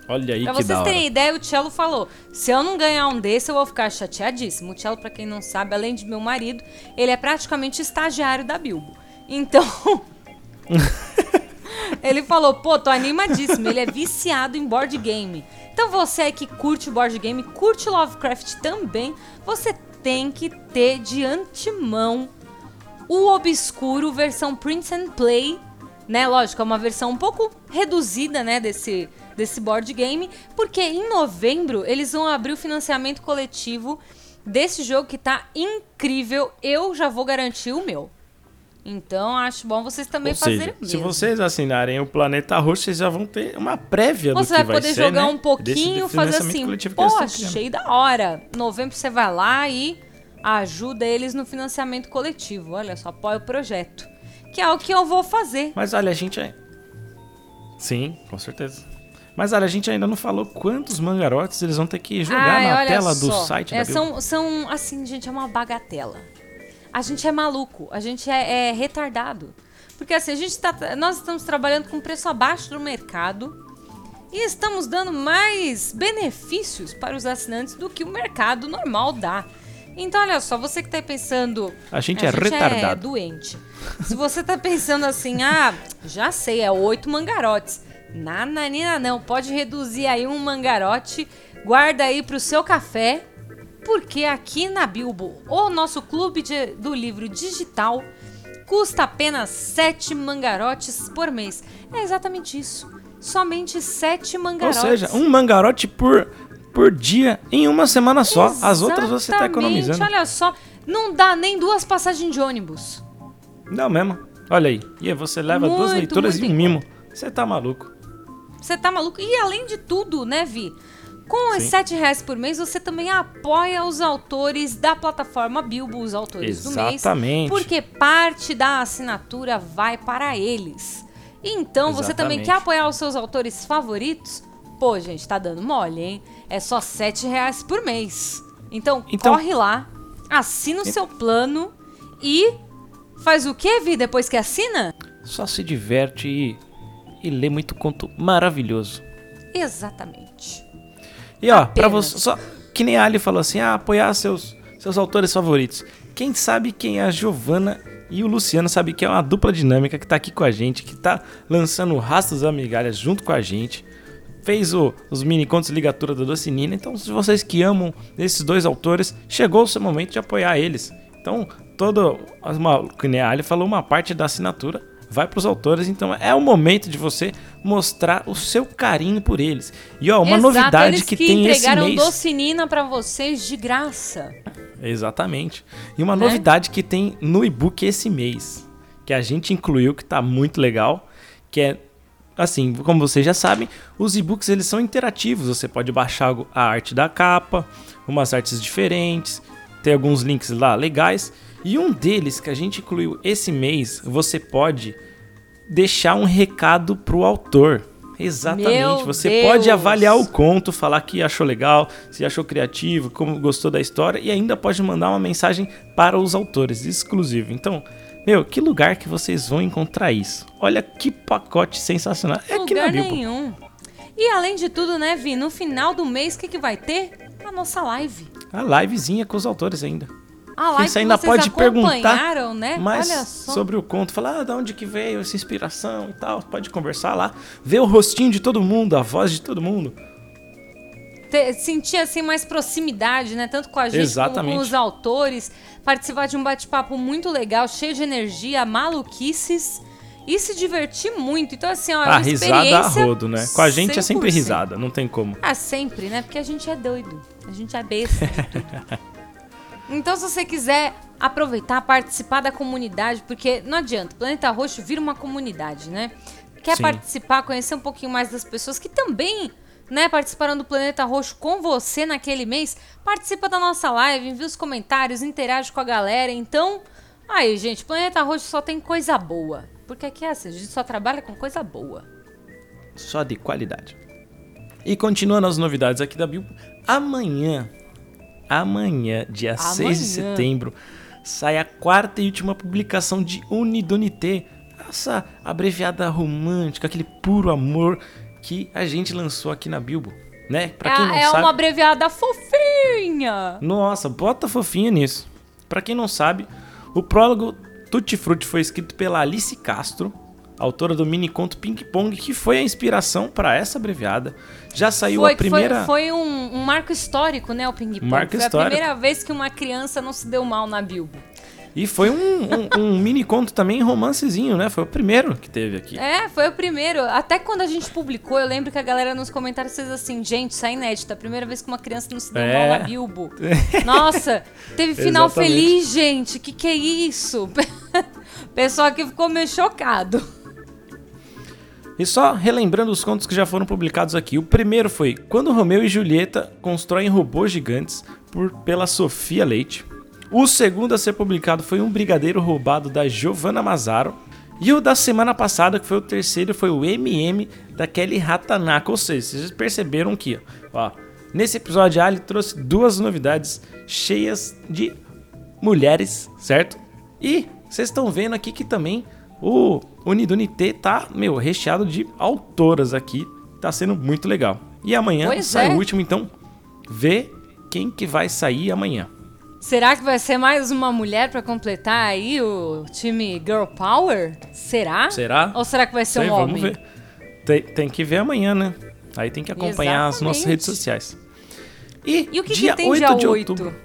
Olha aí Pra que vocês da hora. terem ideia, o Cello falou: se eu não ganhar um desse, eu vou ficar chateadíssimo. O Cello, pra quem não sabe, além de meu marido, ele é praticamente estagiário da Bilbo. Então. ele falou: pô, tô animadíssimo. Ele é viciado em board game. Então você aí que curte board game, curte Lovecraft também, você tem que ter de antemão o Obscuro versão Print and Play, né? Lógico, é uma versão um pouco reduzida, né, desse, desse board game, porque em novembro eles vão abrir o financiamento coletivo desse jogo que tá incrível. Eu já vou garantir o meu. Então, acho bom vocês também Ou fazerem seja, o se mesmo. vocês assinarem o Planeta Roxo, vocês já vão ter uma prévia do Você que vai poder ser, jogar né? um pouquinho, fazer assim, pô, achei da hora. Novembro você vai lá e ajuda eles no financiamento coletivo. Olha só, apoia o projeto. Que é o que eu vou fazer. Mas olha, a gente é... Sim, com certeza. Mas olha, a gente ainda não falou quantos mangarotes eles vão ter que jogar Ai, na tela do só. site É, da são, são, assim, gente, é uma bagatela. A gente é maluco, a gente é, é retardado. Porque assim, a gente tá, nós estamos trabalhando com preço abaixo do mercado e estamos dando mais benefícios para os assinantes do que o mercado normal dá. Então, olha só, você que tá pensando. A gente é retardado. doente. Se você tá pensando assim, ah, já sei, é oito mangarotes. Nananina, não. Pode reduzir aí um mangarote, guarda aí pro seu café, porque aqui na Bilbo, o nosso clube de- do livro digital custa apenas sete mangarotes por mês. É exatamente isso. Somente sete Ou mangarotes. seja, um mangarote por, por dia em uma semana só. As outras você tá Exatamente, economizando. Olha só, não dá nem duas passagens de ônibus. Não mesmo. Olha aí. E aí você leva duas Muito, leituras muito e um mimo. Você tá maluco. Você tá maluco? E além de tudo, né, Vi? Com os. 7 reais por mês, você também apoia os autores da plataforma Bilbo, os autores do mês. Exatamente. Porque parte da assinatura vai para eles. Então, você também Exatamente. quer apoiar os seus autores favoritos? Pô, gente, tá dando mole, hein? É só 7 reais por mês. Então, Então- corre lá, assina o seu plano e faz o quê, Vi, depois que assina? Só se diverte e, e lê muito conto maravilhoso. Exatamente. E ó, pra Apenas. você, só que nem a Ali falou assim, ah, apoiar seus, seus autores favoritos. Quem sabe quem é a Giovana e o Luciano sabe que é uma dupla dinâmica que tá aqui com a gente, que tá lançando Rastros Amigalhas junto com a gente. Fez o- os mini contos Ligatura da Docinina. Então, se vocês que amam esses dois autores, chegou o seu momento de apoiar eles. Então, todo, uma, que nem a Ali falou, uma parte da assinatura vai pros autores. Então, é o momento de você mostrar o seu carinho por eles. E ó, uma Exato, novidade que, que tem esse entregaram mês. docinina pra vocês de graça. Exatamente. E uma Né? novidade que tem no e-book esse mês, que a gente incluiu, que tá muito legal, que é assim, como vocês já sabem, os e-books eles são interativos, você pode baixar a arte da capa, umas artes diferentes, tem alguns links lá legais, e um deles que a gente incluiu esse mês, você pode deixar um recado pro autor. Exatamente, Meu você Deus! pode avaliar o conto, falar que achou legal, se achou criativo, como gostou da história e ainda pode mandar uma mensagem para os autores, exclusivo. Então, meu, que lugar que vocês vão encontrar isso? Olha que pacote sensacional. É aqui na Lugar Bilbo. nenhum. E além de tudo, né, Vi? No final do mês, o que, que vai ter? A nossa live. A livezinha com os autores ainda. A live Você ainda pode perguntar né? mais sobre o conto, falar ah, de onde que veio essa inspiração e tal. Pode conversar lá, ver o rostinho de todo mundo, a voz de todo mundo. Ter- sentir assim mais proximidade, né? Tanto com a gente como Exatamente. com os autores, participar de um bate-papo muito legal, cheio de energia, maluquices e se divertir muito. Então assim, ó, é A uma risada a rodo, né? Com a gente é sempre 100%. risada, não tem como. Ah, sempre, né? Porque a gente é doido. A gente é besta. Então, se você quiser aproveitar, participar da comunidade, porque não adianta, Planeta Roxo vira uma comunidade, né? Quer Sim. participar, conhecer um pouquinho mais das pessoas que também, né, participaram do Planeta Roxo com você naquele mês, participa da nossa live, envia os comentários, interage com a galera. Então, aí, gente, Planeta Roxo só tem coisa boa. Porque aqui é assim, a gente só trabalha com coisa boa. Só de qualidade. E continuando as novidades aqui da Bilbo, amanhã, amanhã, dia 6 de Amanhã. setembro, sai a quarta e última publicação de Unidunité, essa abreviada romântica, aquele puro amor que a gente lançou aqui na Bilbo, né? Pra quem é não é sabe, uma abreviada fofinha. nossa, bota fofinha nisso. Pra quem não sabe, o prólogo Tutti Frutti foi escrito pela Alice Castro, autora do mini conto Ping Pong, que foi a inspiração pra essa abreviada. Já saiu Foi, a primeira. foi, foi um, um marco histórico, né, o Ping Pong. Marco foi histórico. a primeira vez que uma criança não se deu mal na Bilbo. E foi um, um, um mini conto também, romancezinho, né? Foi o primeiro que teve aqui. É, foi o primeiro. Até quando a gente publicou, eu lembro que a galera nos comentários fez assim, gente, isso é inédito. A primeira vez que uma criança não se deu É. mal na Bilbo. Nossa, teve final Exatamente. feliz, gente. Que que é isso? Pessoal aqui ficou meio chocado. E só relembrando os contos que já foram publicados aqui. O primeiro foi Quando Romeu e Julieta constroem robôs gigantes por, pela Sofia Leite. O segundo a ser publicado foi Um Brigadeiro Roubado da Giovanna Mazzaro. E o da semana passada, que foi o terceiro, foi o MM da Kelly Ratanaka. Ou seja, vocês perceberam que, ó, nesse episódio a Ali trouxe duas novidades cheias de mulheres, certo? E vocês estão vendo aqui que também o Unidunité tá, meu, recheado de autoras aqui. Tá sendo muito legal. E amanhã Pois sai é. o último, então vê quem que vai sair amanhã. Será que vai ser mais uma mulher pra completar aí o time Girl Power? Será? Será? Ou será que vai ser Sei, um vamos homem? ver. Tem, tem que ver amanhã, né? Aí tem que acompanhar as nossas Exatamente. redes sociais. E, E o que, dia que tem 8 dia de 8? outubro.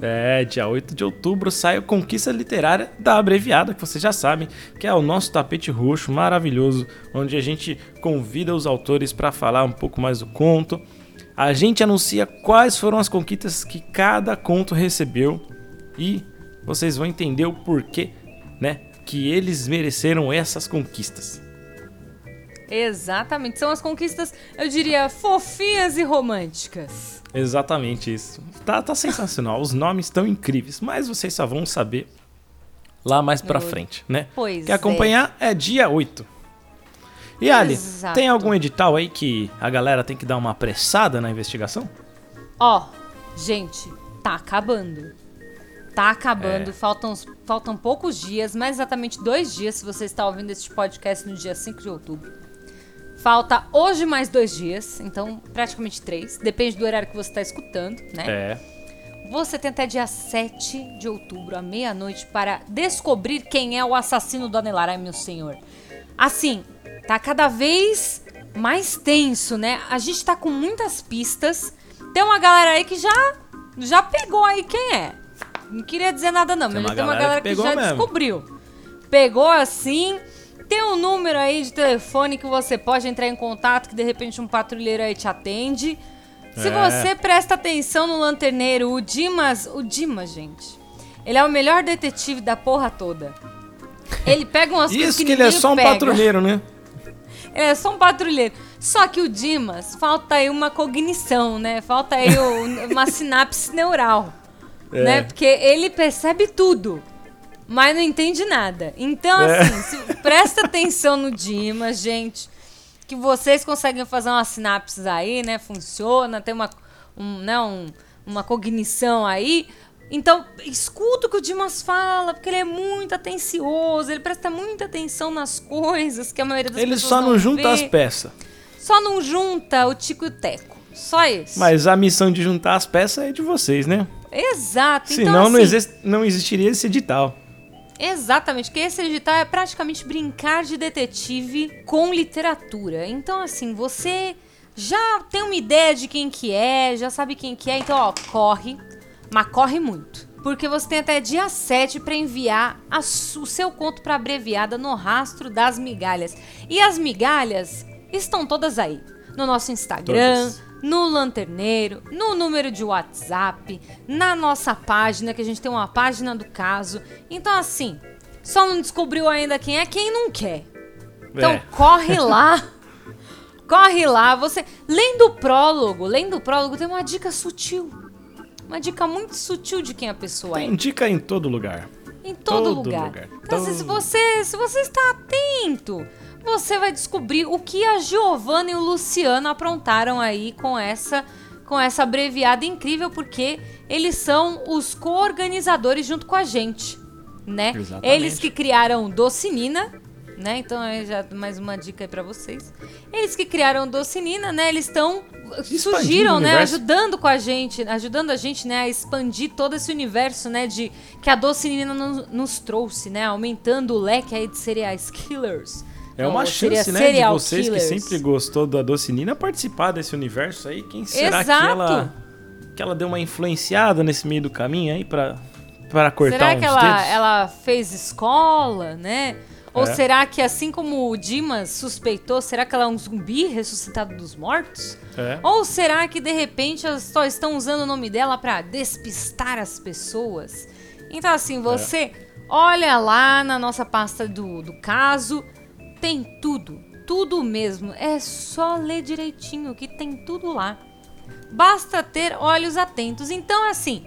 É, dia 8 de outubro sai a Conquista Literária da Abreviada, que vocês já sabem, que é o nosso tapete roxo maravilhoso, onde a gente convida os autores para falar um pouco mais do conto. A gente anuncia quais foram as conquistas que cada conto recebeu e vocês vão entender o porquê, né, que eles mereceram essas conquistas. Exatamente. São as conquistas, eu diria, fofinhas e românticas. Exatamente isso. Tá, tá sensacional. Os nomes estão incríveis, mas vocês só vão saber lá mais pra frente, né? Pois Quer acompanhar é. dia 8. E Ali, Exato. tem algum edital aí que a galera tem que dar uma apressada na investigação? Ó, gente, tá acabando. Tá acabando, É. faltam, faltam poucos dias, mais exatamente dois dias, se você está ouvindo este podcast no dia 5 de outubro. Falta hoje mais dois dias, então praticamente três, depende do horário que você está escutando, né? É. Você tem até dia 7 de outubro, à meia-noite, para descobrir quem é o assassino do Anelar, ai meu senhor. Assim, tá cada vez mais tenso, né? A gente tá com muitas pistas. Tem uma galera aí que já, já pegou aí quem é. Não queria dizer nada não, Tem mas uma tem uma galera que que, já mesmo. descobriu. Pegou assim... Tem um número aí de telefone que você pode entrar em contato, que de repente um patrulheiro aí te atende. Se É. você presta atenção no lanterneiro, o Dimas. O Dimas, gente. Ele é o melhor detetive da porra toda. Ele pega umas coisas Isso que que ele é só um pega. patrulheiro, né? É só um patrulheiro. Só que o Dimas, falta aí uma cognição, né? Falta aí o- uma sinapse neural. É. Né? Porque ele percebe tudo, mas não entende nada. Então, É. assim, se- presta atenção no Dimas, gente. Que vocês conseguem fazer uma sinapse aí, né? Funciona, tem uma, um, né, um- uma cognição aí. Então, escuta o que o Dimas fala, porque ele é muito atencioso, ele presta muita atenção nas coisas que a maioria das Ele pessoas só não junta vê. as peças. Só não junta o tico e o teco. Só isso. Mas a missão de juntar as peças é de vocês, né? Exato. Senão então, não, assim, exis- não existiria esse edital. Exatamente, porque esse edital é praticamente brincar de detetive com literatura. Então, assim, você já tem uma ideia de quem que é, já sabe quem que é, então, ó, corre, mas corre muito. Porque você tem até dia 7 para enviar a o seu conto para abreviada no rastro das migalhas. E as migalhas estão todas aí. No nosso Instagram, Todas. no Lanterneiro, no número de WhatsApp, na nossa página, que a gente tem uma página do caso. Então, assim, só não descobriu ainda quem é quem não quer. Então, É. corre lá. Corre lá, você. Lendo o prólogo, lendo o prólogo, tem uma dica sutil. Uma dica muito sutil de quem a pessoa é. Tem dica em todo lugar. Em todo, todo lugar. lugar. Então, assim, Todo- se você, se você está atento, você vai descobrir o que a Giovanna e o Luciano aprontaram aí com essa com essa abreviada incrível, porque eles são os co-organizadores junto com a gente, né? Exatamente. Eles que criaram Docinina, né? Então aí já mais uma dica aí pra vocês. Eles que criaram Docinina, né? Eles estão surgiram, né? Ajudando com a gente, ajudando a gente, né, a expandir todo esse universo, né, de que a Docinina nos, nos trouxe, né, aumentando o leque aí de serial killers. É uma seria chance, né, de vocês killers. que sempre gostou da Docinina participar desse universo aí. Quem será Exato. que ela que ela deu uma influenciada nesse meio do caminho aí pra para cortar Será que ela, dedos? ela fez escola, né? Ou É. será que, assim como o Dimas suspeitou, será que ela é um zumbi ressuscitado dos mortos? É. Ou será que, de repente, elas só estão usando o nome dela pra despistar as pessoas? Então, assim, você olha lá na nossa pasta do, do caso, tem tudo, tudo mesmo. É só ler direitinho que tem tudo lá. Basta ter olhos atentos. Então, assim,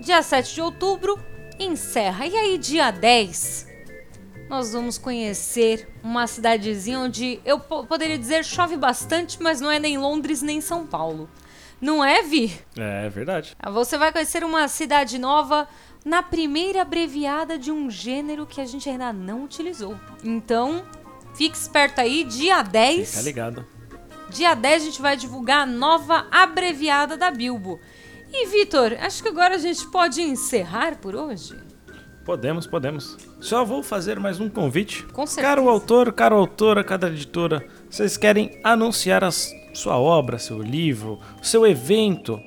dia 7 de outubro encerra. E aí, dia 10, nós vamos conhecer uma cidadezinha onde eu po- poderia dizer chove bastante, mas não é nem Londres nem São Paulo. Não é, Vi? É, é verdade. Você vai conhecer uma cidade nova na primeira abreviada de um gênero que a gente ainda não utilizou. Então, fique esperto aí, dia 10. Fica ligado. Dia 10 a gente vai divulgar a nova abreviada da Bilbo. E Vitor, acho que agora a gente pode encerrar por hoje. Podemos, podemos. Só vou fazer mais um convite. Com certeza. Caro autor, caro autora, cada editora, vocês querem anunciar a sua obra, seu livro, seu evento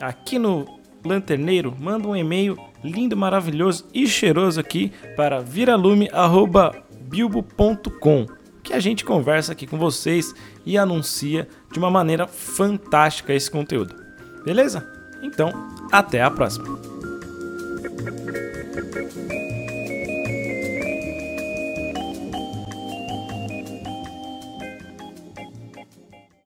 aqui no Lanterneiro? Manda um e-mail lindo, maravilhoso e cheiroso aqui para viralume@bilbo.com, que a gente conversa aqui com vocês e anuncia de uma maneira fantástica esse conteúdo. Beleza? Então, até a próxima.